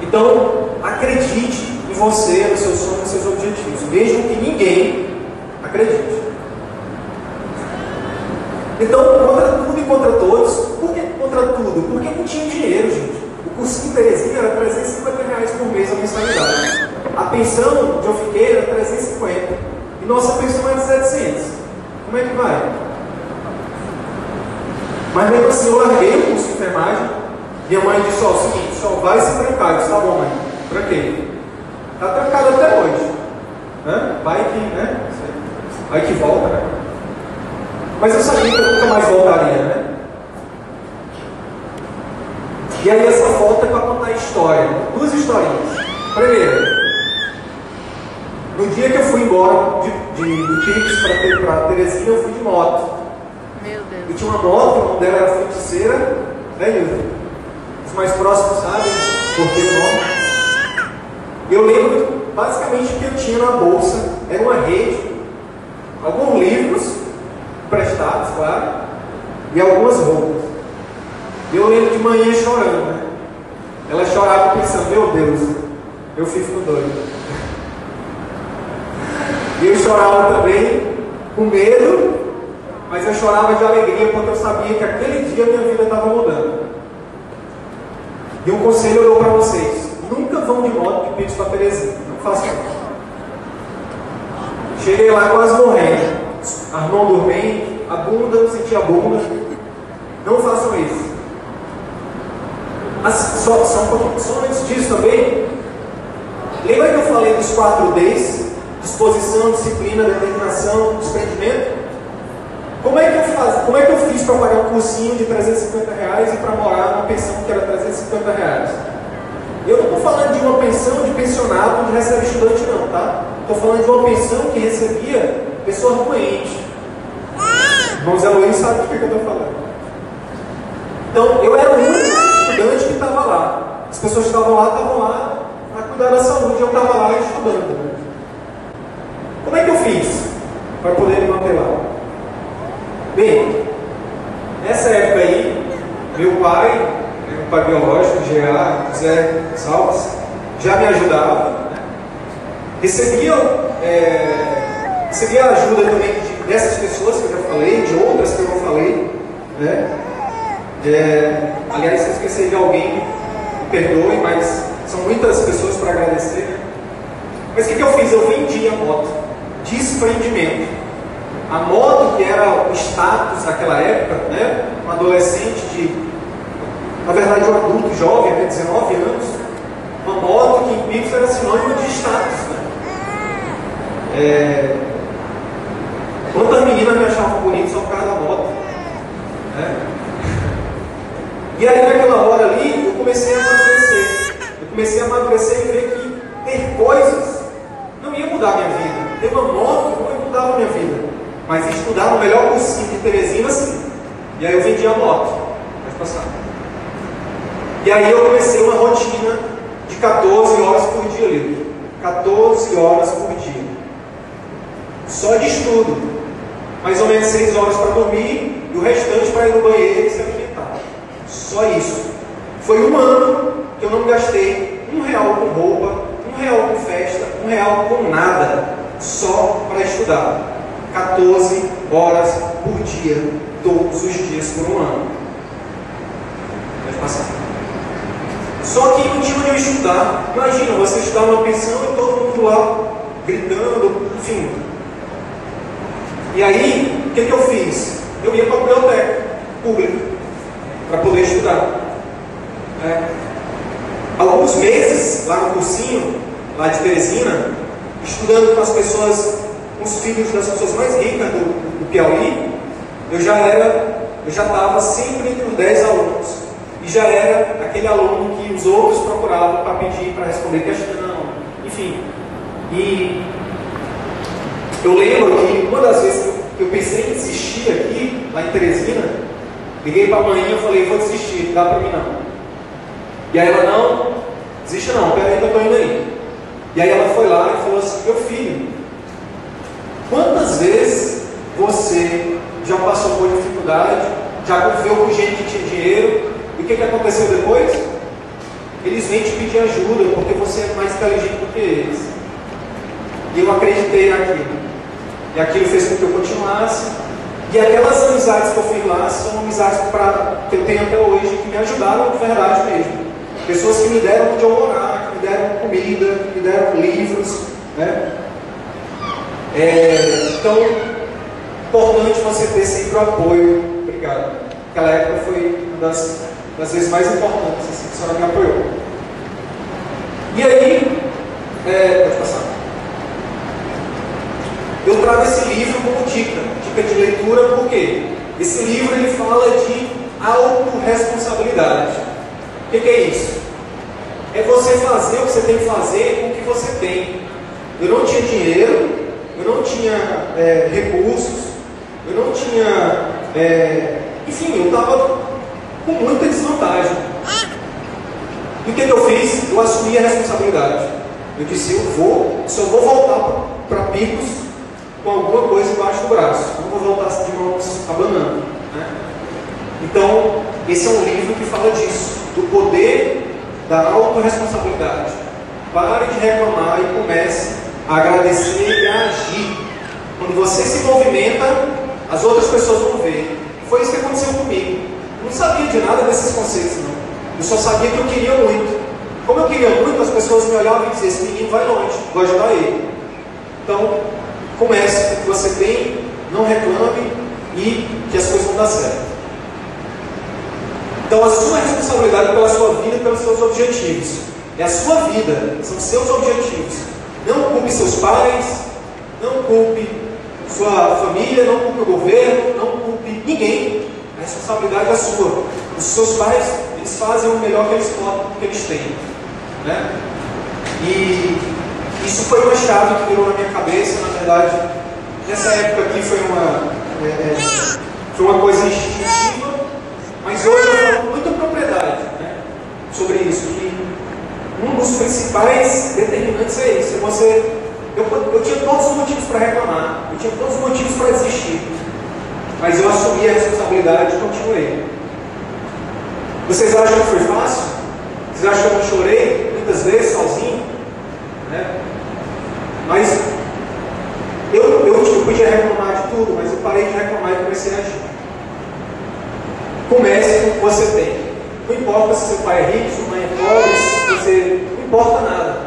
Então, acredite em você, nos seus sonhos, nos seus objetivos, mesmo que ninguém acredite. Então, contra tudo e contra todos, por que contra tudo? Porque não tinha dinheiro, gente. O curso de Terezinha era 350 reais por mês a mensalidade. A pensão de eu fiquei era 350. E nossa pensão era 700. Como é que vai? Mas mesmo assim eu larguei o curso de enfermagem. Minha mãe disse, ó, o seguinte, só vai se trancar. Eu disse, tá bom, mãe, tranquei. Está trancado até hoje. Né? Vai que, né? Vai que volta, né? Mas eu sabia que eu nunca mais voltaria, né? E aí essa foto é para contar história. Duas historinhas. Primeiro, no dia que eu fui embora de, de, de Pix para Teresina, eu fui de moto. Meu Deus. Eu tinha uma moto, o nome dela era feiticeira, né, Nilton? Os mais próximos sabem por que o nome. Eu lembro basicamente o que eu tinha na bolsa era uma rede, alguns livros prestados, claro, e algumas roupas. E eu lembro de manhã chorando, né? Ela chorava pensando, meu Deus, eu fico doido. E eu chorava também com medo, mas eu chorava de alegria porque eu sabia que aquele dia minha vida estava mudando. E um conselho eu dou para vocês: nunca vão de moto de Pix para Terezinha. Não façam isso. Cheguei lá quase morrendo. As mãos dormentes, a bunda, senti a bunda. Não façam isso. Só, só, só antes disso também, lembra que eu falei dos quatro Ds? Disposição, disciplina, determinação, desprendimento? Como é que eu, faz, como é que eu fiz para pagar um cursinho de 350 reais e para morar numa pensão que era 350 reais? Eu não estou falando de uma pensão de pensionado onde recebe estudante não, tá? Estou falando de uma pensão que recebia pessoas doentes. Irmão Zé Luiz sabe do que, que eu estou falando. Então, eu era o único estudante que estava lá. As pessoas que estavam lá estavam lá para cuidar da saúde, eu estava lá estudando. Como é que eu fiz para poder me manter lá? Bem, nessa época aí, meu pai, meu pai biológico, G.A., José Salves, já me ajudava. Né? Recebia, é, recebia ajuda também de, dessas pessoas que eu já falei, de outras que eu não falei. Né? É, aliás, se eu esquecer de alguém, me perdoe, mas são muitas pessoas para agradecer. Mas o que, que eu fiz? Eu vendi a moto. Desprendimento. A moto, que era o status naquela época, né? um adolescente de, na verdade, um adulto jovem, né? 19 anos, uma moto que em Pix era sinônimo de status. Né? É... Quantas meninas me achavam bonito só por causa da moto? Né? E aí, naquela hora ali, eu comecei a amadurecer. Eu comecei a amadurecer e ver que ter coisas não ia mudar minha vida. Uma moto não ia mudar a minha vida. Mas estudar no melhor cursinho de Teresina, sim. E aí eu vendi a moto. Pode passar. E aí eu comecei uma rotina de 14 horas por dia livre. 14 horas por dia. Só de estudo. Mais ou menos 6 horas para dormir e o restante para ir no banheiro e se alimentar. Só isso. Foi um ano que eu não gastei um real com roupa, um real com festa, um real com nada. Só para estudar. 14 horas por dia, todos os dias por um ano. Pode passar. Só que não tinha onde eu estudar. Imagina, você estudar numa pensão e todo mundo lá gritando, enfim. E aí, o que, que eu fiz? Eu ia para a biblioteca pública para poder estudar. É. Alguns meses lá no cursinho, lá de Teresina, estudando com as pessoas, com os filhos das pessoas mais ricas do, do Piauí, eu já era, eu já estava sempre entre os 10 alunos. E já era aquele aluno que os outros procuravam para pedir, para responder questão, enfim. E eu lembro que uma das vezes que eu pensei em desistir aqui, lá em Teresina, liguei para a mãe e falei, vou desistir, não dá para mim não. E aí ela, não, desista não, peraí que eu estou indo aí. E aí ela foi lá e falou assim, meu filho, quantas vezes você já passou por dificuldade, já conviveu com gente que tinha dinheiro, e o que, que aconteceu depois? Eles vêm te pedir ajuda, porque você é mais inteligente do que eles. E eu acreditei naquilo. E aquilo fez com que eu continuasse. E aquelas amizades que eu fiz lá são amizades pra, que eu tenho até hoje, que me ajudaram de verdade mesmo. Pessoas que me deram onde eu morar, deram comida, me deram livros. Né? É, então, importante você ter sempre o apoio. Obrigado. Aquela época foi uma das, das vezes mais importantes assim, que a senhora me apoiou. E aí, é, pode passar. Eu trago esse livro como dica, dica de leitura, porque esse livro ele fala de autorresponsabilidade. O que, que é isso? É você fazer o que você tem que fazer com o que você tem. Eu não tinha dinheiro, eu não tinha é, recursos, eu não tinha. É, enfim, eu estava com muita desvantagem. E o que, eu fiz? Eu assumi a responsabilidade. Eu disse: eu vou, só vou voltar para Picos com alguma coisa embaixo do braço. Não vou voltar de mãos abanando. Né? Então, esse é um livro que fala disso, do poder da autorresponsabilidade. Pare de reclamar e comece a agradecer e a agir. Quando você se movimenta, as outras pessoas vão ver. Foi isso que aconteceu comigo. Eu não sabia de nada desses conceitos, não. Eu só sabia que eu queria muito. Como eu queria muito, as pessoas me olhavam e diziam: esse menino vai longe, vou ajudar ele. Então, comece com o que você tem, não reclame e que as coisas vão dar certo. Então, a sua responsabilidade pela sua vida e pelos seus objetivos. É a sua vida, são seus objetivos. Não culpe seus pais, não culpe sua família, não culpe o governo, não culpe ninguém. A responsabilidade é sua. Os seus pais, eles fazem o melhor que eles podem, que eles têm. Né? E isso foi uma chave que virou na minha cabeça, na verdade. Nessa época aqui foi uma, é, é, foi uma coisa instintiva, mas hoje eu falo com muita propriedade né, sobre isso. Que um dos principais determinantes é isso. É você, eu, eu tinha todos os motivos para reclamar, eu tinha todos os motivos para desistir, mas eu assumi a responsabilidade e continuei. Vocês acham que foi fácil? Vocês acham que eu chorei muitas vezes sozinho? Né? Mas eu, eu, eu podia reclamar de tudo, mas eu parei de reclamar e comecei a agir. Comece com o que você tem. Não importa se seu pai é rico, sua mãe é pobre, se você. Não importa nada.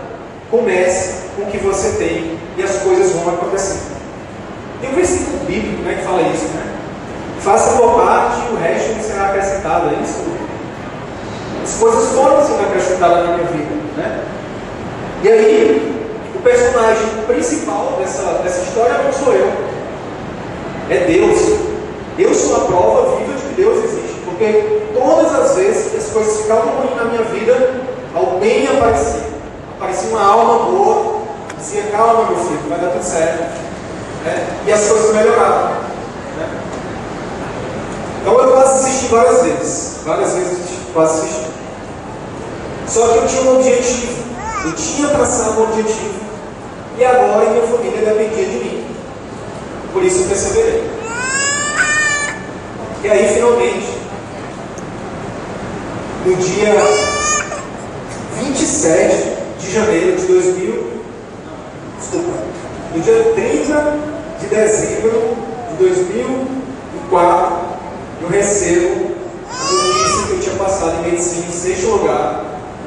Comece com o que você tem e as coisas vão acontecer. Tem um versículo bíblico né, que fala isso, né? Faça a tua parte e o resto será acrescentado. É isso? As coisas foram sendo acrescentadas na minha vida. Né? E aí, o personagem principal dessa, dessa história não sou eu. É Deus. Eu sou a prova viva de que Deus existe. Porque todas as vezes que as coisas ficavam ruins na minha vida, alguém aparecia. Aparecia uma alma boa, dizia, calma meu filho, vai dar tudo certo. Né? E as coisas melhoravam. Né? Então eu quase assisti várias vezes. Várias vezes eu quase assisti. Só que eu tinha um objetivo. Eu tinha traçado um objetivo. E agora minha família dependia de mim. Por isso eu perseverei. E aí finalmente, no dia 27 de janeiro de 2000, desculpa, no dia 30 de dezembro de 2004, eu recebo a notícia que eu tinha passado em medicina em sexto lugar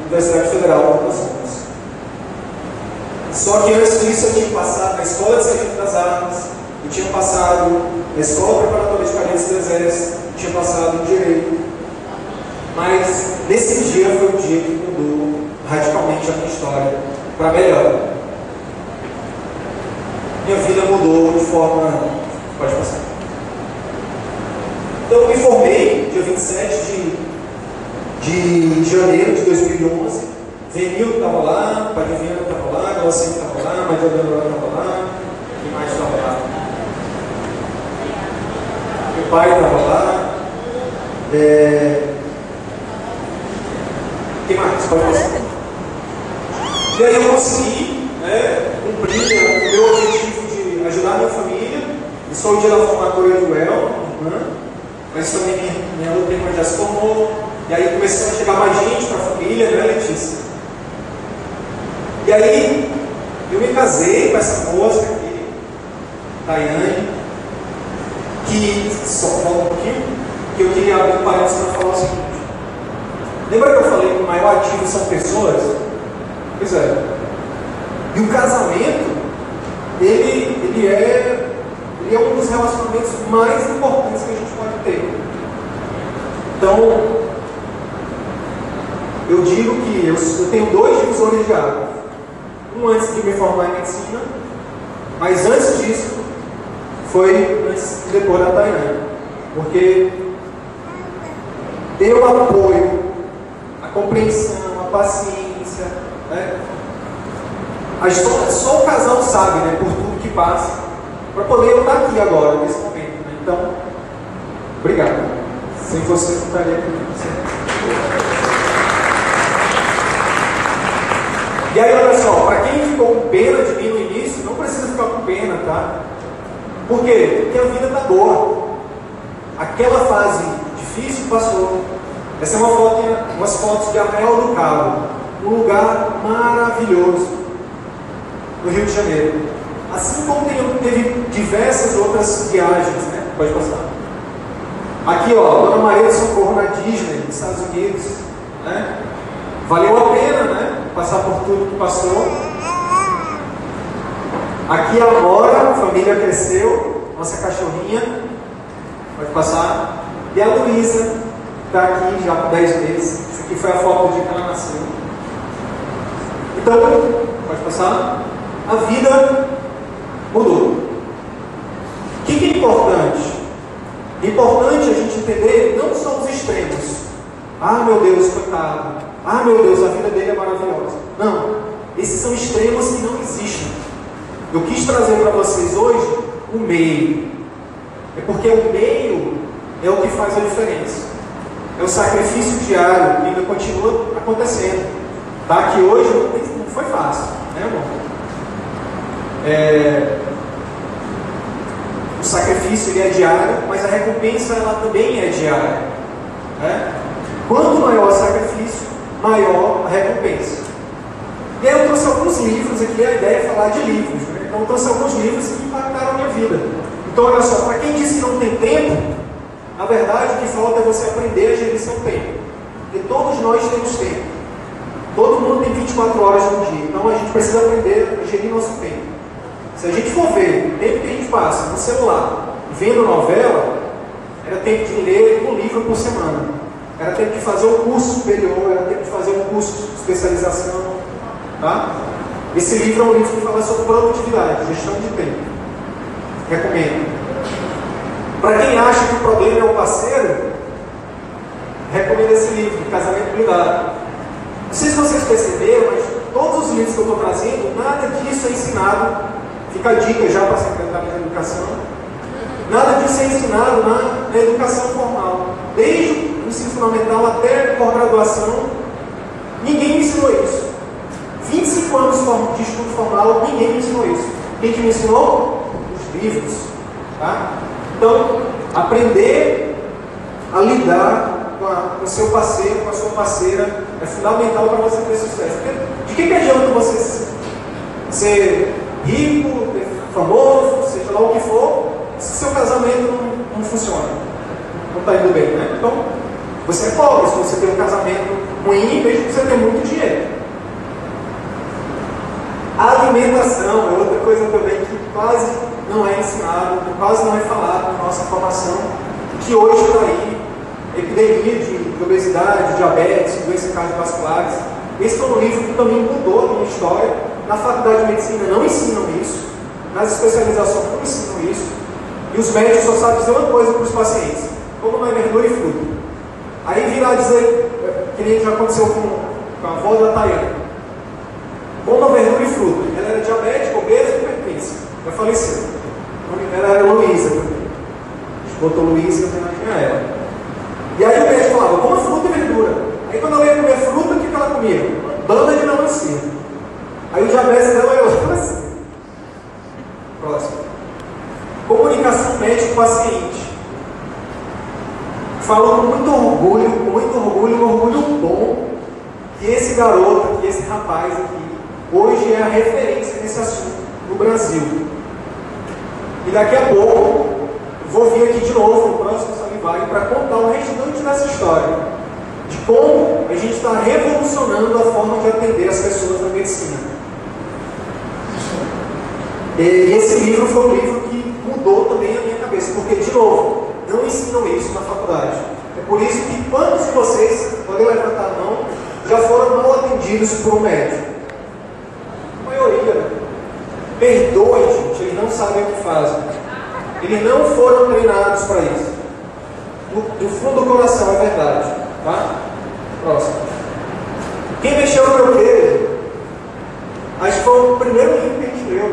Universidade Federal do Amazonas. Só que antes disso eu tinha passado na Escola de Sargento das Armas, eu tinha passado na Escola Preparatória de Cadetes do Exército, eu tinha passado em Direito. Mas nesse dia foi o dia que mudou radicalmente a minha história para melhor. Minha vida mudou de forma. Pode passar. Então eu me formei dia 27 de, de janeiro de 2011. Venil estava lá, Padre Viana estava lá, Galacento estava lá, Maria Leonora estava lá, quem mais estava lá? Meu pai estava lá. É... Quem mais? Pode. E aí eu consegui né, cumprir o meu objetivo de ajudar a minha família. E só o dia da formatura do El, né? mas também minha, outra irmã já se formou. E aí começou a chegar mais gente para a família, né, Letícia? E aí eu me casei com essa moça aqui, Daiane, que só falta um pouquinho, que eu queria abrir um parênteses para falar o seguinte. Lembra que eu falei que o maior ativo são pessoas? Pois é. E o casamento, ele, ele, é, ele é um dos relacionamentos mais importantes que a gente pode ter. Então, eu digo que eu, eu tenho dois divisores de água. Um antes de me formar em medicina, mas antes disso, foi antes depois da Tainá. Porque o apoio, compreensão, a paciência, né? A história, só o casal sabe, né, por tudo que passa, para poder eu estar aqui agora, nesse momento. Né? Então, obrigado. Sem você, não estaria aqui. E aí, olha só, para quem ficou com pena de mim no início, não precisa ficar com pena, tá? Por quê? Porque a vida está boa. Aquela fase difícil passou. Essa é uma foto, umas fotos de Arraial do Cabo, um lugar maravilhoso no Rio de Janeiro. Assim como teve diversas outras viagens, né? Pode passar. Aqui, ó, Dona Maria de Socorro na Disney, nos Estados Unidos. Né? Valeu a pena, né? Passar por tudo que passou. Aqui a Amora, a família cresceu, nossa cachorrinha. Pode passar. E a Luísa, está aqui já por 10 meses. Essa aqui foi a foto do dia que ela nasceu. Então, pode passar a vida mudou. O que, é importante? É importante a gente entender não só os extremos. Ah, meu Deus, coitado. Ah, meu Deus, a vida dele é maravilhosa. Não. Esses são extremos que não existem. Eu quis trazer para vocês hoje o meio. É porque o meio é o que faz a diferença. É o sacrifício diário ainda continua acontecendo. Tá? Que hoje não foi fácil, né, irmão? É, o sacrifício ele é diário, mas a recompensa ela também é diária. Né? Quanto maior o sacrifício, maior a recompensa. E aí eu trouxe alguns livros aqui, a ideia é falar de livros. Né? Então eu trouxe alguns livros que impactaram a minha vida. Então olha só, para quem disse que não tem tempo, na verdade o que falta é você aprender a gerir seu tempo. Porque todos nós temos tempo. Todo mundo tem 24 horas no dia. Então a gente precisa aprender a gerir nosso tempo. Se a gente for ver o tempo que a gente passa no celular vendo novela, era tempo de ler um livro por semana. Era tempo de fazer um curso superior, era tempo de fazer um curso de especialização. Tá? Esse livro é um livro que fala sobre produtividade, gestão de tempo. Recomendo. Para quem acha que o problema é o parceiro, recomendo esse livro, Casamento Blindado. Não sei se vocês perceberam, mas todos os livros que eu estou trazendo, nada disso é ensinado Fica a dica já para a Secretaria de Educação. Nada disso é ensinado na, na educação formal. Desde o ensino fundamental até pós-graduação, ninguém me ensinou isso. 25 anos de estudo formal, ninguém me ensinou isso. Quem que me ensinou? Os livros. Tá? Então, aprender a lidar com, a, com seu parceiro, com a sua parceira, é fundamental para você ter sucesso. Porque de que, que adianta você ser rico, famoso, seja lá o que for, se seu casamento não, não funciona? Não está indo bem, né? Então, você é pobre se você tem um casamento ruim, mesmo que você tenha muito dinheiro. A alimentação é outra coisa também que quase não é ensinado, quase não é falado na nossa formação, que hoje está aí, epidemia de, de obesidade, diabetes, doenças cardiovasculares. Esse foi um livro que também mudou a minha história. Na faculdade de medicina não ensinam isso, nas especializações não ensinam isso, e os médicos só sabem dizer uma coisa para os pacientes: como não é verdura e fruta. Aí virar dizer, que nem já aconteceu com, com a avó da Tayana. Coma verdura e fruta. Ela era diabética, obesa e hipertensa. Já faleceu. Ela era Luísa também. Gente botou Luísa em homenagem a ela. E aí o médico falava, coma fruta e verdura. Aí quando ela ia comer fruta, o que ela comia? Banda de melancia. Aí o diabetes dela ia assim. Próximo. Comunicação médico-paciente. Falou com muito orgulho, com muito orgulho, um orgulho bom, que esse garoto, que esse rapaz aqui, hoje é a referência nesse assunto no Brasil. E daqui a pouco, vou vir aqui de novo no próximo Salivário para contar o restante dessa história. De como a gente está revolucionando a forma de atender as pessoas na medicina. E esse livro foi um livro que mudou também a minha cabeça, porque, de novo, não ensinam isso na faculdade. É por isso que quantos de vocês, podem levantar a mão, já foram mal atendidos por um médico? A maioria. Né? Não sabem o que fazem. Eles não foram treinados para isso. No, no, fundo do coração, é verdade. Tá? Próximo. Quem mexeu no meu queijo? Acho que foi o primeiro livro que a gente leu.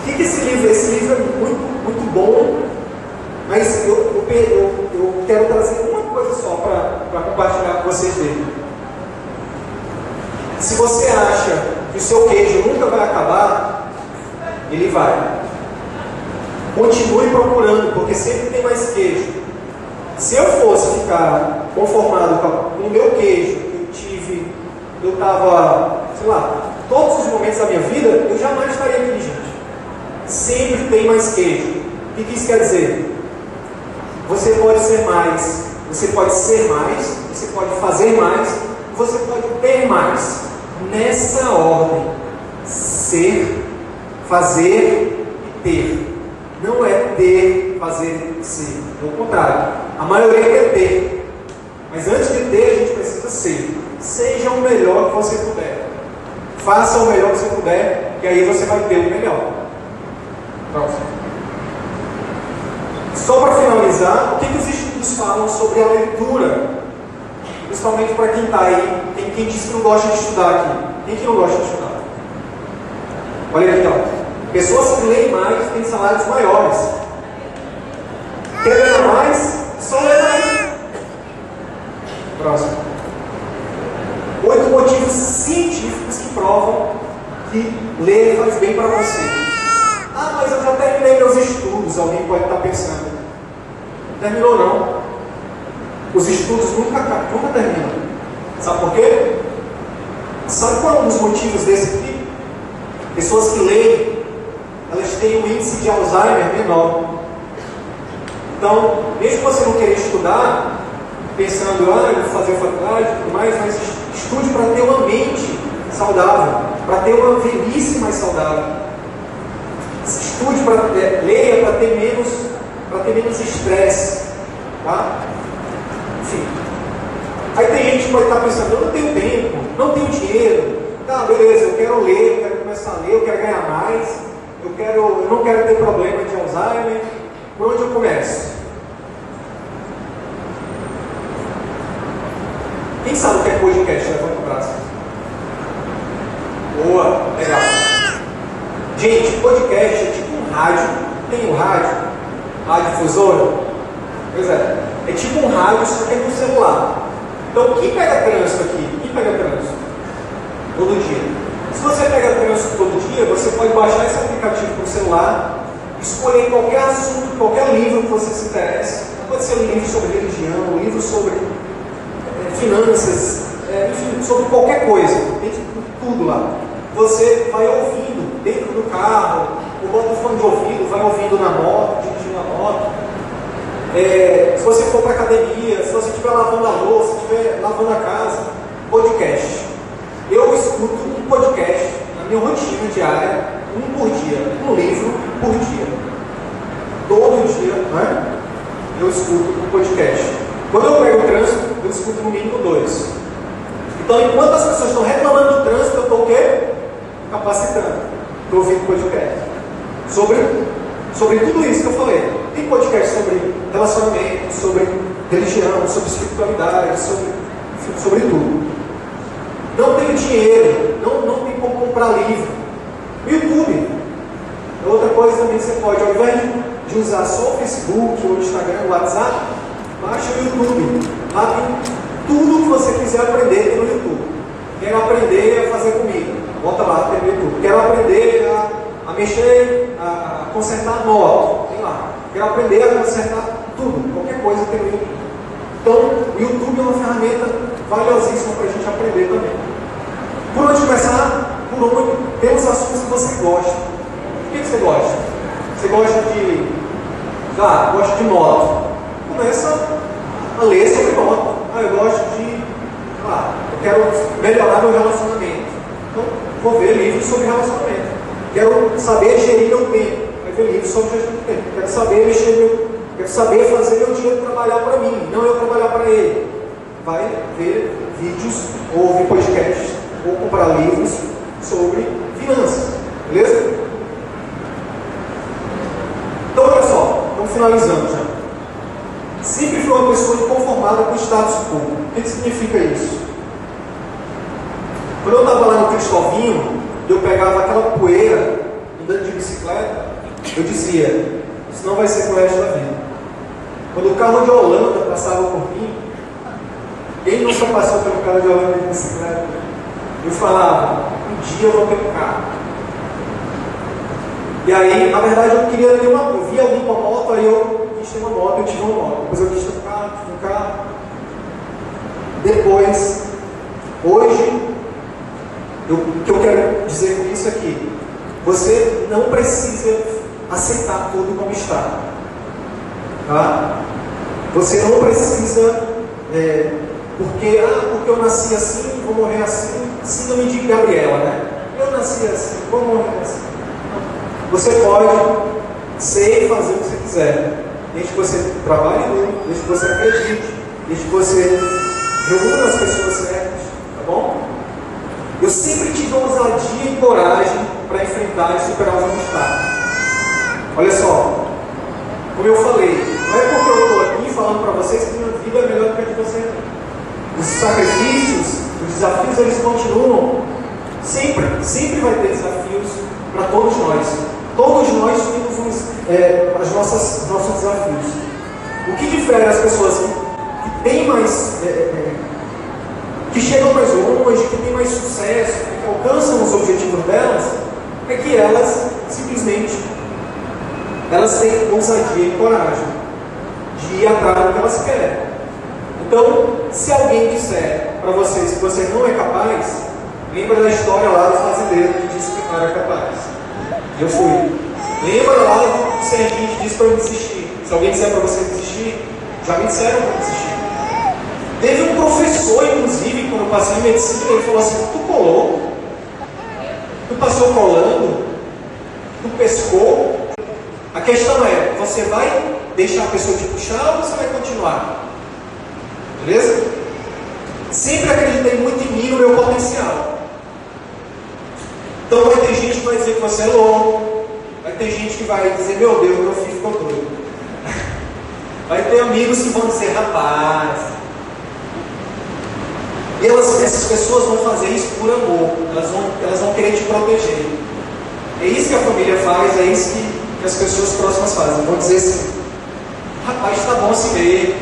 O que, que esse livro é? Esse livro é muito, muito bom, mas eu, eu, eu, eu quero trazer uma coisa só para compartilhar com vocês dele. Se você acha que o seu queijo nunca vai acabar, ele vai. Continue procurando, porque sempre tem mais queijo. Se eu fosse ficar conformado com o meu queijo que eu tive, eu estava, sei lá, todos os momentos da minha vida, eu jamais estaria aqui, gente. Sempre tem mais queijo. O que isso quer dizer? Você pode ser mais, você pode ser mais, você pode fazer mais, você pode ter mais. Nessa ordem: ser, fazer e ter. Não é ter, fazer e ser. É o contrário. A maioria quer ter. Mas antes de ter, a gente precisa ser. Seja o melhor que você puder. Faça o melhor que você puder, que aí você vai ter o melhor. Próximo. Só para finalizar, o que, que os estudos falam sobre a leitura? Principalmente para quem está aí, tem quem diz que não gosta de estudar aqui. Quem que não gosta de estudar? Olha aqui, ó. Pessoas que leem mais têm salários maiores. Quer mais? Só lê mais. Próximo. Oito motivos científicos que provam que ler faz bem para você. Ah, mas eu já terminei meus estudos. Alguém pode estar pensando. Terminou não. Os estudos nunca, nunca terminam. Sabe por quê? Sabe qual é um dos motivos desse? Pessoas que leem, elas têm um índice de Alzheimer menor. Então, mesmo você não querer estudar, pensando, ah, eu vou fazer faculdade e tudo mais, mas estude para ter uma mente saudável, para ter uma velhice mais saudável. Estude para leia para ter menos para ter menos estresse. Tá? Enfim. Aí tem gente que pode estar pensando, eu não tenho tempo, não tenho dinheiro. Tá, beleza, eu quero ler, eu quero começar a ler, eu quero ganhar mais, eu, quero, eu não quero ter problema de Alzheimer. Por onde eu começo? Quem sabe o que é podcast? Levanta o braço. Boa, legal. Gente, podcast é tipo um rádio. Tem o um rádio, radiodifusora? Pois é. É tipo um rádio, só que é no celular. Então, quem pega trânsito aqui? Quem pega trânsito? Todo dia. Se você pega trânsito todo dia, você pode baixar esse aplicativo para o celular, escolher qualquer assunto, qualquer livro que você se interesse. Pode ser um livro sobre religião, um livro sobre é, finanças, é, enfim, sobre qualquer coisa. Tem tudo lá. Você vai ouvindo dentro do carro, ou bota o fone de ouvido, vai ouvindo na moto, moto. É, se você for para academia, se você estiver lavando a louça, se estiver lavando a casa, podcast. Eu escuto um podcast, na minha rotina diária, um por dia, um livro por dia. Todo dia, né? Eu escuto um podcast. Quando eu pego o trânsito, eu escuto no mínimo dois. Então, enquanto as pessoas estão reclamando do trânsito, eu estou o quê? Capacitando. Estou ouvindo podcast. Sobre, sobre tudo isso que eu falei. Tem podcast sobre relacionamento, sobre religião, sobre espiritualidade, sobre, sobre tudo. Não tenho dinheiro, não, não tem como comprar livro. YouTube. É outra coisa também que você pode, ao invés de usar só o Facebook, o Instagram, o WhatsApp, baixa o YouTube. Lá tem tudo que você quiser aprender no YouTube. Quero aprender a fazer comida. Bota lá, tem no YouTube. Quero aprender a, a mexer, a, a consertar moto. Tem lá. Quero aprender a consertar tudo. Qualquer coisa tem no YouTube. Então, o YouTube é uma ferramenta valiosíssima para a gente aprender também. Por onde começar? Por onde? Pelos assuntos que você gosta. O que, você gosta? Você gosta de. Ah, gosta de moto. Começa a ler sobre moto. Ah, eu gosto de. Ah, eu quero melhorar meu relacionamento. Então, vou ver livros sobre relacionamento. Quero saber gerir meu tempo. Vai ver livros sobre gestão de tempo. Quero saber mexer meu Quero saber fazer meu dinheiro trabalhar para mim, não eu trabalhar para ele. Vai ver vídeos, ou ouvir podcasts, ou comprar livros sobre finanças. Beleza? Então, olha só, estamos finalizando já. Sempre fui uma pessoa inconformada com o status quo. O que, significa isso? Quando eu estava lá no Cristovinho, eu pegava aquela poeira andando de bicicleta, eu dizia, isso não vai ser com o resto da vida. Quando o carro de Holanda passava por mim, quem nunca passou pelo carro de Holanda de bicicleta? Eu falava, um dia eu vou carro. E aí, na verdade, eu queria ter uma. Eu via alguém com uma moto, aí eu quis ter uma moto, eu tive uma moto. Depois eu quis ter um carro, tive um carro. Depois, hoje, eu, o que eu quero dizer com isso aqui, você não precisa aceitar tudo como está. Tá? Você não precisa, é, porque, ah, porque eu nasci assim, vou morrer assim, síndrome de Gabriela, né? Eu nasci assim, vou morrer assim. Você pode ser e fazer o que você quiser, desde que você trabalhe muito, desde que você acredite, desde que você reúna as pessoas certas, tá bom? Eu sempre tive ousadia e coragem para enfrentar e superar os obstáculos. Olha só, como eu falei, não é porque eu estou aqui falando para vocês que minha vida é melhor do que a de você. Os sacrifícios, os desafios, eles continuam. Sempre, sempre vai ter desafios para todos nós. Todos nós temos é, as nossas, nossos desafios. O que difere as pessoas que, têm mais. É, é, que chegam mais longe, que têm mais sucesso, que alcançam os objetivos delas, é que elas simplesmente elas têm ousadia e coragem de ir atrás do que elas querem. Então, se alguém disser para vocês que você não é capaz, lembra da história lá do fazendeiro que disse que não era capaz. Eu fui. Lembra lá do serginho que disse para eu desistir. Se alguém disser para você desistir, já me disseram para desistir. Teve um professor, inclusive, quando eu passei em medicina, ele falou assim: Tu colou? Tu passou colando? Tu pescou? A questão é: você vai deixar a pessoa te puxar ou você vai continuar? Beleza? Sempre acreditei muito em mim, no meu potencial. Então vai ter gente que vai dizer que você é louco. Vai ter gente que vai dizer, meu Deus, meu filho ficou doido. Vai ter amigos que vão dizer, rapaz. E elas, essas pessoas vão fazer isso por amor. Elas vão, elas vão querer te proteger. É isso que a família faz, é isso que, que as pessoas próximas fazem. Vão dizer assim, Rapaz, está bom assim mesmo.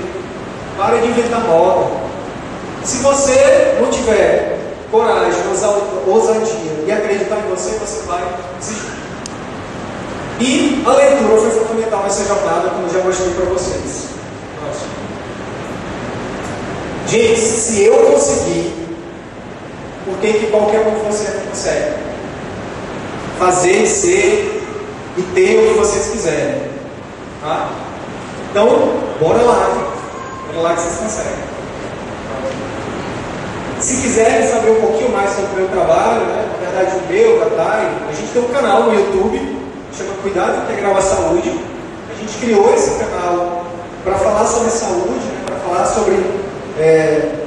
Para de inventar moda. Se você não tiver coragem, ousadia e acreditar em você, você vai desistir. E a leitura foi fundamental nessa jornada, como já mostrei para vocês. Gente, se eu conseguir, por que, que qualquer um de vocês não consegue? Fazer, ser e ter o que vocês quiserem. Tá? Então, bora lá, bora lá que vocês conseguem. Se quiserem saber um pouquinho mais sobre o meu trabalho, né, na verdade o meu, da Thay, a gente tem um canal no YouTube, chama Cuidado Integral à Saúde. A gente criou esse canal para falar sobre saúde, né, para falar sobre é,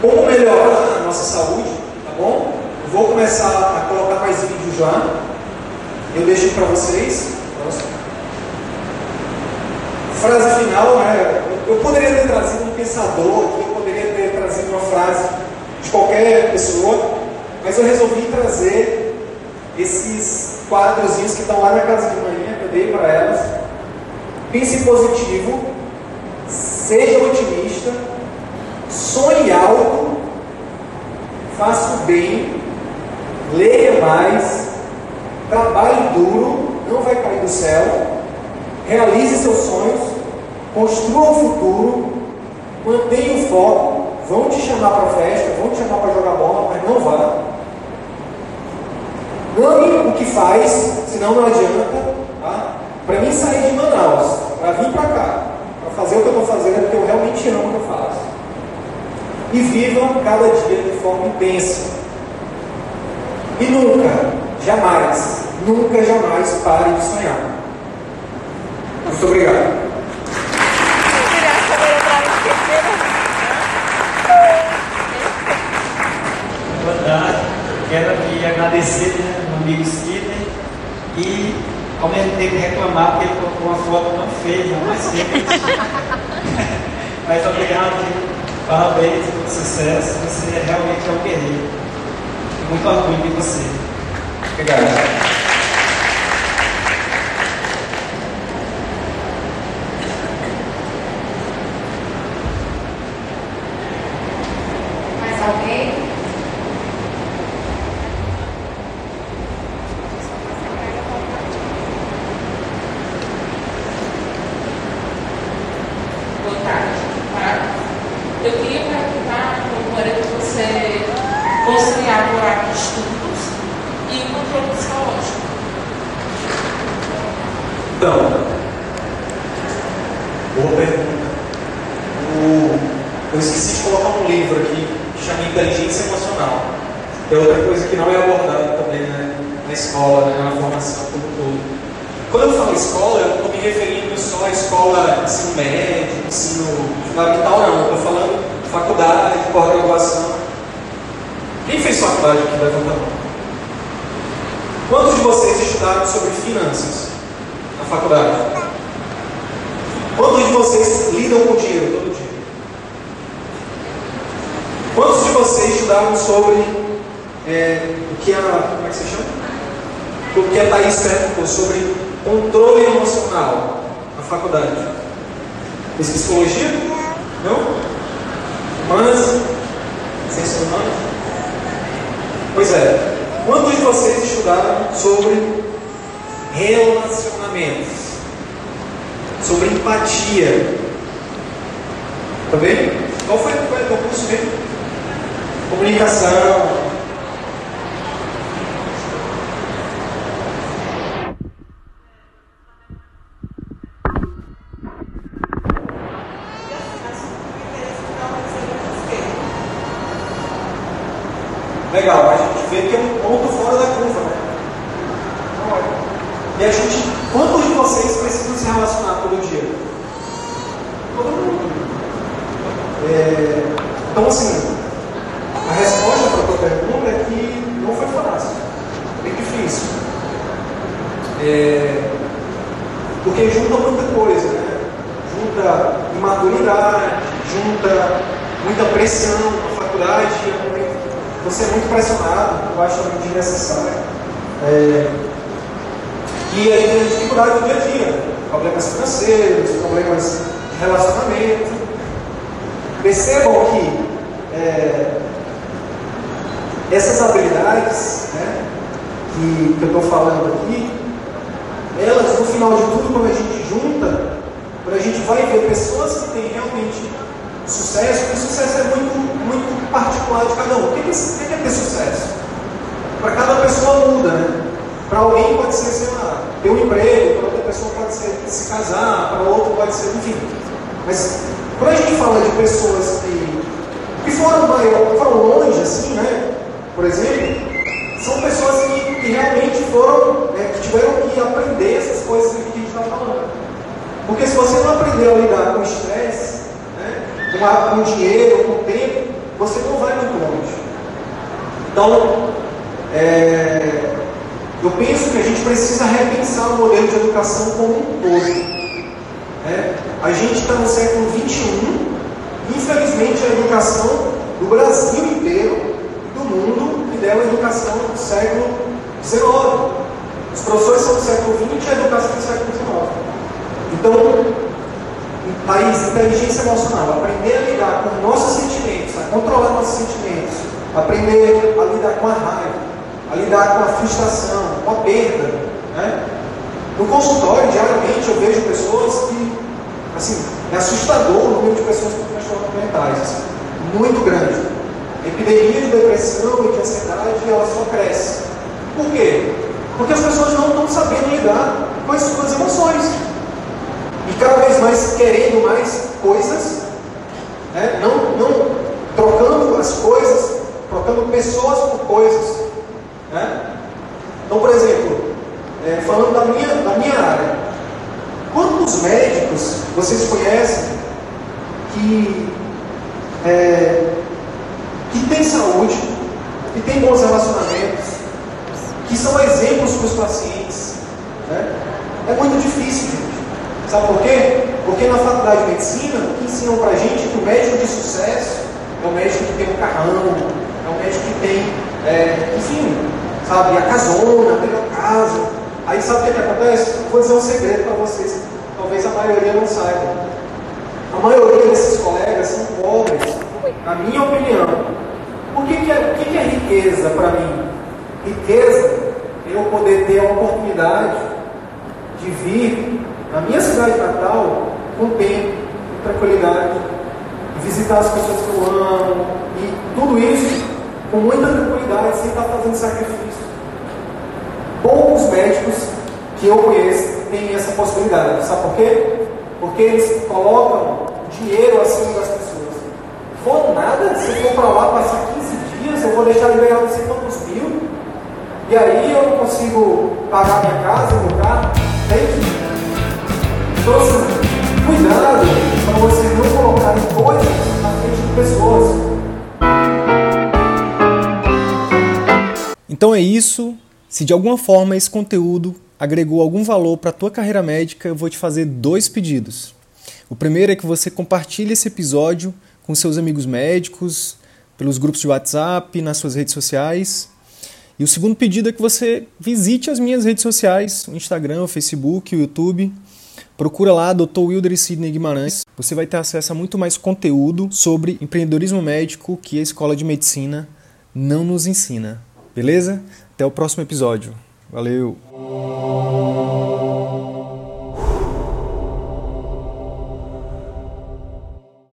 como melhorar a nossa saúde, tá bom? Vou começar a colocar mais vídeos lá. Eu deixo para vocês. Frase final, né? Eu poderia ter trazido um pensador aqui, uma frase de qualquer pessoa, mas eu resolvi trazer esses quadrozinhos que estão lá na casa de manhã, que eu dei para elas. Pense positivo, seja otimista, sonhe alto, faça o bem, leia mais, trabalhe duro, não vai cair do céu, realize seus sonhos, construa o futuro, mantenha o foco, vão te chamar para festa, vão te chamar para jogar bola, mas não vá. Ame o que faz, senão não adianta. Tá? Para mim sair de Manaus, para vir para cá, para fazer o que eu estou fazendo, é porque eu realmente amo o que eu faço. E vivam cada dia de forma intensa. E nunca, jamais, nunca, jamais pare de sonhar. Muito obrigado. Boa tarde. Quero aqui agradecer né, meu amigo Sidney e ao mesmo tempo reclamar porque ele colocou uma foto não feia, mas simples. mas obrigado, parabéns pelo sucesso. Você realmente é um guerreiro. Muito orgulho de você. Obrigado. Junta imaturidade, junta muita pressão na faculdade, você é muito pressionado, eu acho muito desnecessário. É, e a gente tem dificuldade no dia a dia, problemas financeiros, problemas de relacionamento. Percebam que é, essas habilidades né, que, que eu estou falando aqui, elas no final de tudo, quando a gente quando a gente vai ver pessoas que têm realmente sucesso, porque sucesso é muito, muito particular de cada um. O que é, ter sucesso? Para cada pessoa muda, né? Para alguém pode ser, sei lá, ter um emprego, para outra pessoa pode ser se casar, para outra pode ser, enfim. Mas quando a gente fala de pessoas que que foram, maior, foram longe, assim, né? Por exemplo, são pessoas que, que realmente foram, né, que tiveram que aprender essas coisas que a gente está falando. Porque se você não aprender a lidar com estresse, né, com, com dinheiro, com o tempo, você não vai muito longe. Então, é, eu penso que a gente precisa repensar o modelo de educação como um todo. É, a gente está no século XXI, infelizmente a educação do Brasil inteiro e do mundo que deu a educação do século XIX. Os professores são do século XX e a educação do século XIX. Então, país, inteligência emocional, aprender a lidar com nossos sentimentos, a controlar nossos sentimentos, aprender a lidar com a raiva, a lidar com a frustração, com a perda. Né? No consultório, diariamente, eu vejo pessoas que, assim, é assustador o número de pessoas com transtornos mentais, muito grande. A epidemia de depressão e de ansiedade, ela só cresce. Por quê? Porque as pessoas não estão sabendo lidar com as suas emoções. E cada vez mais querendo mais coisas, né? não, não trocando as coisas, trocando pessoas por coisas. Né? Então, por exemplo, é, falando da minha, da minha área, quantos médicos vocês conhecem que, é, que têm saúde, que têm bons relacionamentos, que são exemplos para os pacientes? Né? É muito difícil. Sabe por quê? Porque na faculdade de medicina, o que ensinam para a gente é que o médico de sucesso é o médico que tem um carrão, é o médico que tem, é, enfim, sabe, a casona, a casa. Aí sabe o que, que acontece? Vou dizer um segredo para vocês, talvez a maioria não saiba. A maioria desses colegas são pobres, na minha opinião. O que, que, é, que, que é riqueza para mim? Riqueza é eu poder ter a oportunidade de vir na minha cidade natal com tempo, com tranquilidade, visitar as pessoas que eu amo, e tudo isso com muita tranquilidade, sem estar fazendo sacrifício. Poucos médicos que eu conheço têm essa possibilidade. Sabe por quê? Porque eles colocam dinheiro acima das pessoas. Vou nada, se for para lá passar 15 dias, eu vou deixar de ganhar não sei quantos mil, e aí eu não consigo pagar minha casa, meu carro. Entende? Então, cuidado para você não colocar coisas na frente de pessoas. Então é isso. Se de alguma forma esse conteúdo agregou algum valor para a tua carreira médica, eu vou te fazer dois pedidos. O primeiro é que você compartilhe esse episódio com seus amigos médicos, pelos grupos de WhatsApp, nas suas redes sociais. E o segundo pedido é que você visite as minhas redes sociais, o Instagram, o Facebook, o YouTube. Procura lá Dr. Wilder e Sidney Guimarães. Você vai ter acesso a muito mais conteúdo sobre empreendedorismo médico que a Escola de Medicina não nos ensina. Beleza? Até o próximo episódio. Valeu!